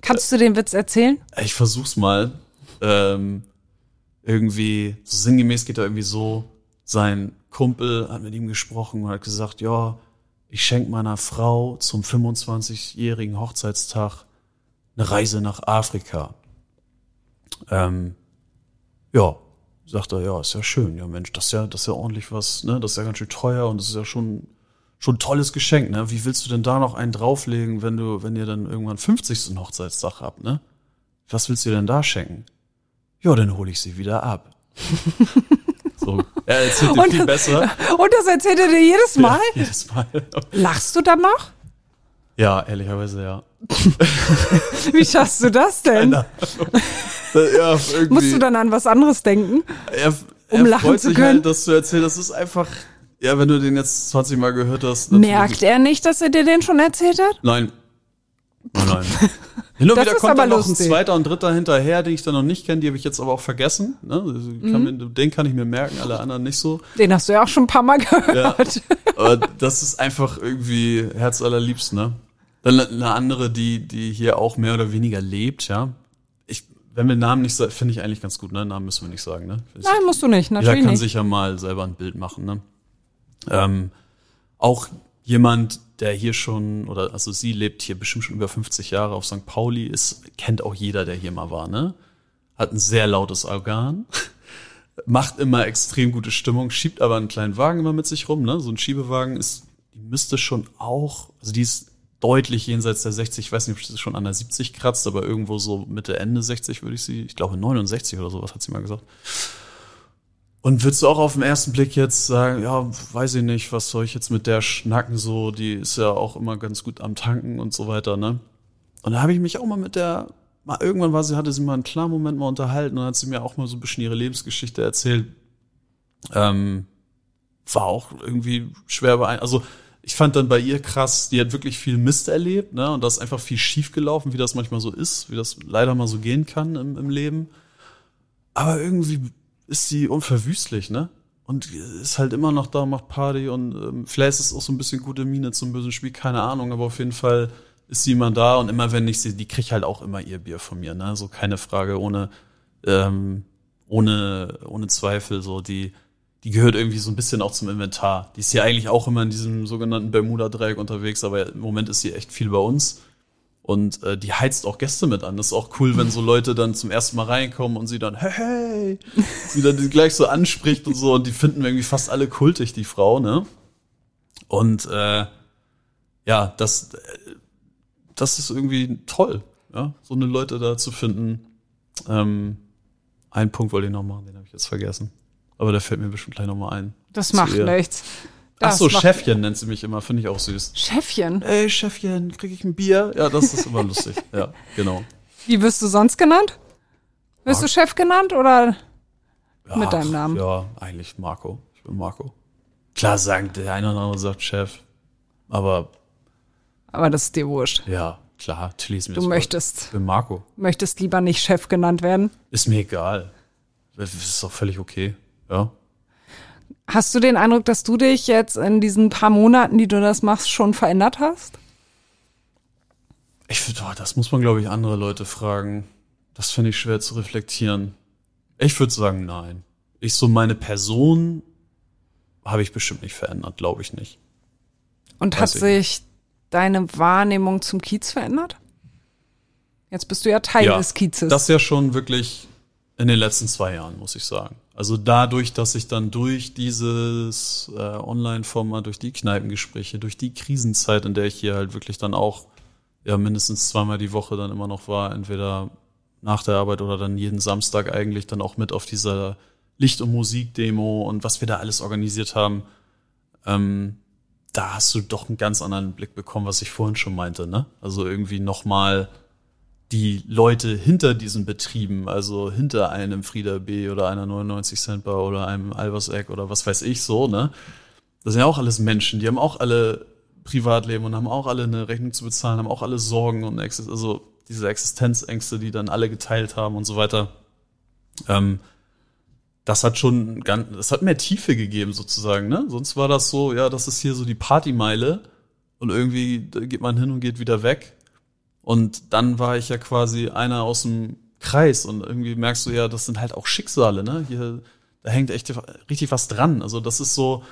Kannst du den Witz erzählen? Ich versuch's mal. Ähm, irgendwie, so sinngemäß geht er irgendwie so, sein Kumpel hat mit ihm gesprochen und hat gesagt, ja, ich schenke meiner Frau zum 25-jährigen Hochzeitstag eine Reise nach Afrika. Ähm, ja, sagt er, ja, ist ja schön, ja Mensch, das ist ja, das ist ja ordentlich was, ne, das ist ja ganz schön teuer und das ist ja schon schon ein tolles Geschenk, ne? Wie willst du denn da noch einen drauflegen, wenn du, wenn ihr dann irgendwann 50. Hochzeitstag habt, ne? Was willst du denn da schenken? Ja, dann hole ich sie wieder ab. so, er erzählt dir viel besser. Und das erzählt er dir jedes Mal? Ja, jedes Mal. Lachst du dann noch? Ja, ehrlicherweise ja. Wie schaffst du das denn? ja, Musst du dann an was anderes denken? Er, um er lachen freut zu sich können? halt, dass du erzählst, das ist einfach, ja, wenn du den jetzt 20 Mal gehört hast. Merkt er nicht, dass er dir den schon erzählt hat? Nein. Nein, nein. Hin und wieder kommt dann noch lustig. ein zweiter und dritter hinterher, den ich dann noch nicht kenne, die habe ich jetzt aber auch vergessen. Ne? Also kann mhm. mir, den kann ich mir merken, alle anderen nicht so. Den hast du ja auch schon ein paar Mal gehört. Ja, aber das ist einfach irgendwie Herz allerliebst, ne? Dann eine andere, die, die hier auch mehr oder weniger lebt, ja. Ich, wenn wir Namen nicht sagen, finde ich eigentlich ganz gut, ne? Namen müssen wir nicht sagen, ne? Nein, musst du nicht, natürlich. Jeder kann nicht. sich ja mal selber ein Bild machen, ne? Ähm, auch jemand, der hier schon, oder also sie lebt hier bestimmt schon über 50 Jahre auf St. Pauli, ist, kennt auch jeder, der hier mal war, ne? Hat ein sehr lautes Organ, macht immer extrem gute Stimmung, schiebt aber einen kleinen Wagen immer mit sich rum, ne? So ein Schiebewagen ist, die müsste schon auch, also die ist deutlich jenseits der 60, ich weiß nicht, ob sie schon an der 70 kratzt, aber irgendwo so Mitte, Ende 60 würde ich sie, ich glaube 69 oder sowas hat sie mal gesagt. Und würdest du auch auf den ersten Blick jetzt sagen, ja, weiß ich nicht, was soll ich jetzt mit der schnacken so, die ist ja auch immer ganz gut am Tanken und so weiter, ne? Und da habe ich mich auch mal mit der, mal irgendwann war sie, hatte sie mal einen klaren Moment mal unterhalten und hat sie mir auch mal so ein bisschen ihre Lebensgeschichte erzählt. Ähm, war auch irgendwie schwer beein. Also ich fand dann bei ihr krass, die hat wirklich viel Mist erlebt, ne? Und da ist einfach viel schief gelaufen, wie das manchmal so ist, wie das leider mal so gehen kann im, im Leben. Aber irgendwie ist sie unverwüstlich, ne? Und ist halt immer noch da, macht Party und ähm, vielleicht ist auch so ein bisschen gute Miene zum bösen Spiel, keine Ahnung, aber auf jeden Fall ist sie immer da und immer wenn ich sie, die kriegt halt auch immer ihr Bier von mir, ne? So keine Frage, ohne, ähm, ohne, ohne Zweifel, so die, die gehört irgendwie so ein bisschen auch zum Inventar. Die ist ja eigentlich auch immer in diesem sogenannten Bermuda-Dreieck unterwegs, aber im Moment ist sie echt viel bei uns. Und äh, die heizt auch Gäste mit an. Das ist auch cool, wenn so Leute dann zum ersten Mal reinkommen und sie dann, hey, hey, sie dann gleich so anspricht und so. Und die finden irgendwie fast alle kultig, die Frau, ne? Und äh, ja, das, äh, das ist irgendwie toll, ja, so eine Leute da zu finden. Ähm, einen Punkt wollte ich noch machen, den habe ich jetzt vergessen. Aber der fällt mir bestimmt gleich nochmal ein. Das macht ihr. Nichts. Ach Das so, Chefchen nennt sie mich immer, finde ich auch süß. Chefchen. Ey, Chefchen, kriege ich ein Bier? Ja, das ist immer lustig. Ja, genau. Wie wirst du sonst genannt? Wirst du Chef genannt oder? Ja, Mit deinem Namen. Ja, eigentlich Marco. Ich bin Marco. Klar sagen, der eine oder andere sagt Chef. Aber Aber das ist dir wurscht. ja, klar, Tilly ist mir Du das möchtest, Ich bin Marco. möchtest lieber nicht Chef genannt werden. Ist mir egal. Das ist doch völlig okay. Ja. Hast du den Eindruck, dass du dich jetzt in diesen paar Monaten, die du das machst, schon verändert hast? Ich finde, oh, das muss man, glaube ich, andere Leute fragen. Das finde ich schwer zu reflektieren. Ich würde sagen, nein. Ich so meine Person habe ich bestimmt nicht verändert, glaube ich nicht. Und Weiß hat ich sich deine Wahrnehmung zum Kiez verändert? Jetzt bist du ja Teil des Kiezes. Das ja schon wirklich in den letzten zwei Jahren, muss ich sagen. Also dadurch, dass ich dann durch dieses äh, Online-Format, durch die Kneipengespräche, durch die Krisenzeit, in der ich hier halt wirklich dann auch ja mindestens zweimal die Woche dann immer noch war, entweder nach der Arbeit oder dann jeden Samstag eigentlich dann auch mit auf dieser Licht- und Musikdemo und was wir da alles organisiert haben, ähm, da hast du doch einen ganz anderen Blick bekommen, was ich vorhin schon meinte, ne? Also irgendwie nochmal die Leute hinter diesen Betrieben, also hinter einem Frieda B oder einer 99 Cent Bar oder einem Albers Egg oder was weiß ich so, ne? Das sind ja auch alles Menschen, die haben auch alle Privatleben und haben auch alle eine Rechnung zu bezahlen, haben auch alle Sorgen und Exis also diese Existenzängste, die dann alle geteilt haben und so weiter. Ähm, das hat schon ganz, das hat mehr Tiefe gegeben sozusagen, ne? Sonst war das so, ja, das ist hier so die Partymeile und irgendwie geht man hin und geht wieder weg. Und dann war ich ja quasi einer aus dem Kreis und irgendwie merkst du ja, das sind halt auch Schicksale, ne? Hier, da hängt echt richtig was dran. Also das ist so,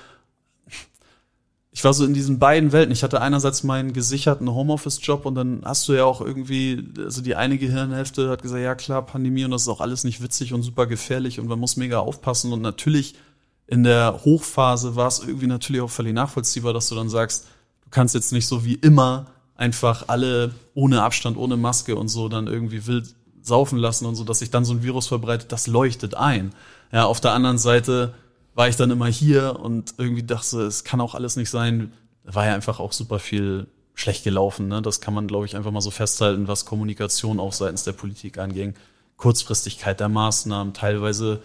ich war so in diesen beiden Welten. Ich hatte einerseits meinen gesicherten Homeoffice-Job und dann hast du ja auch irgendwie, also die eine Gehirnhälfte hat gesagt, ja klar, Pandemie und das ist auch alles nicht witzig und super gefährlich und man muss mega aufpassen und natürlich in der Hochphase war es irgendwie natürlich auch völlig nachvollziehbar, dass du dann sagst, du kannst jetzt nicht so wie immer einfach alle ohne Abstand, ohne Maske und so dann irgendwie wild saufen lassen und so, dass sich dann so ein Virus verbreitet, das leuchtet ein. Ja, auf der anderen Seite war ich dann immer hier und irgendwie dachte, es kann auch alles nicht sein. War ja einfach auch super viel schlecht gelaufen. Ne? Das kann man, glaube ich, einfach mal so festhalten, was Kommunikation auch seitens der Politik anging. Kurzfristigkeit der Maßnahmen, teilweise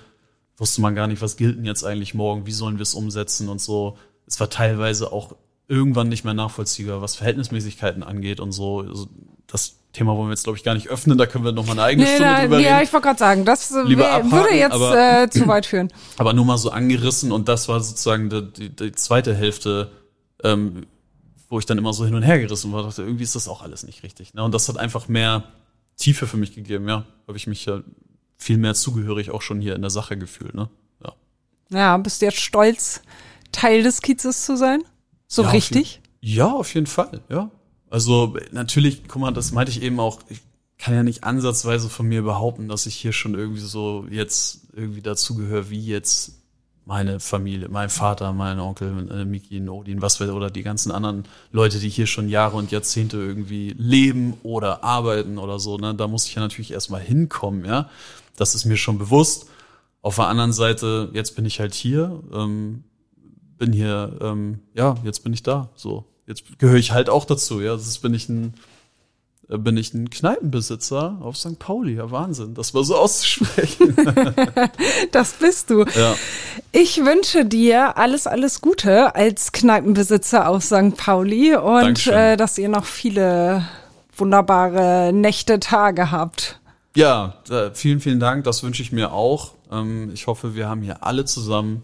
wusste man gar nicht, was gilt denn jetzt eigentlich morgen, wie sollen wir es umsetzen und so. Es war teilweise auch irgendwann nicht mehr nachvollziehbar, was Verhältnismäßigkeiten angeht und so. Also das Thema wollen wir jetzt, glaube ich, gar nicht öffnen, da können wir noch mal eine eigene Nee, Stunde da, drüber ja, reden. ich wollte gerade sagen, das äh, Lieber abhaken, würde jetzt aber- äh, zu weit führen. aber nur mal so angerissen und das war sozusagen die, die, die zweite Hälfte, ähm, wo ich dann immer so hin und her gerissen war, dachte, irgendwie ist das auch alles nicht richtig. Ne? Und das hat einfach mehr Tiefe für mich gegeben, ja. Habe ich mich ja viel mehr zugehörig auch schon hier in der Sache gefühlt, ne? Ja. Ja, bist du jetzt stolz, Teil des Kiezes zu sein? So Ja, auf richtig? Ja, auf jeden Fall, ja. Also natürlich, guck mal, das meinte ich eben auch, ich kann ja nicht ansatzweise von mir behaupten, dass ich hier schon irgendwie so jetzt irgendwie dazugehöre, wie jetzt meine Familie, mein Vater, mein Onkel, äh, Miki, Nodin, was wir, oder die ganzen anderen Leute, die hier schon Jahre und Jahrzehnte irgendwie leben oder arbeiten oder so, ne, da muss ich ja natürlich erstmal hinkommen, ja. Das ist mir schon bewusst. Auf der anderen Seite, jetzt bin ich halt hier, ähm, bin hier, ähm, ja, jetzt bin ich da. So, jetzt gehöre ich halt auch dazu. Ja, jetzt bin ich ein, äh, bin ich ein Kneipenbesitzer auf St. Pauli. Ja, Wahnsinn, das war so auszusprechen. Das bist du. ja, Ich wünsche dir alles, alles Gute als Kneipenbesitzer aus St. Pauli und Dankeschön. äh, dass ihr noch viele wunderbare Nächte, Tage habt. ja, äh, vielen, vielen Dank. Das wünsche ich mir auch. Ähm, ich hoffe, wir haben hier alle zusammen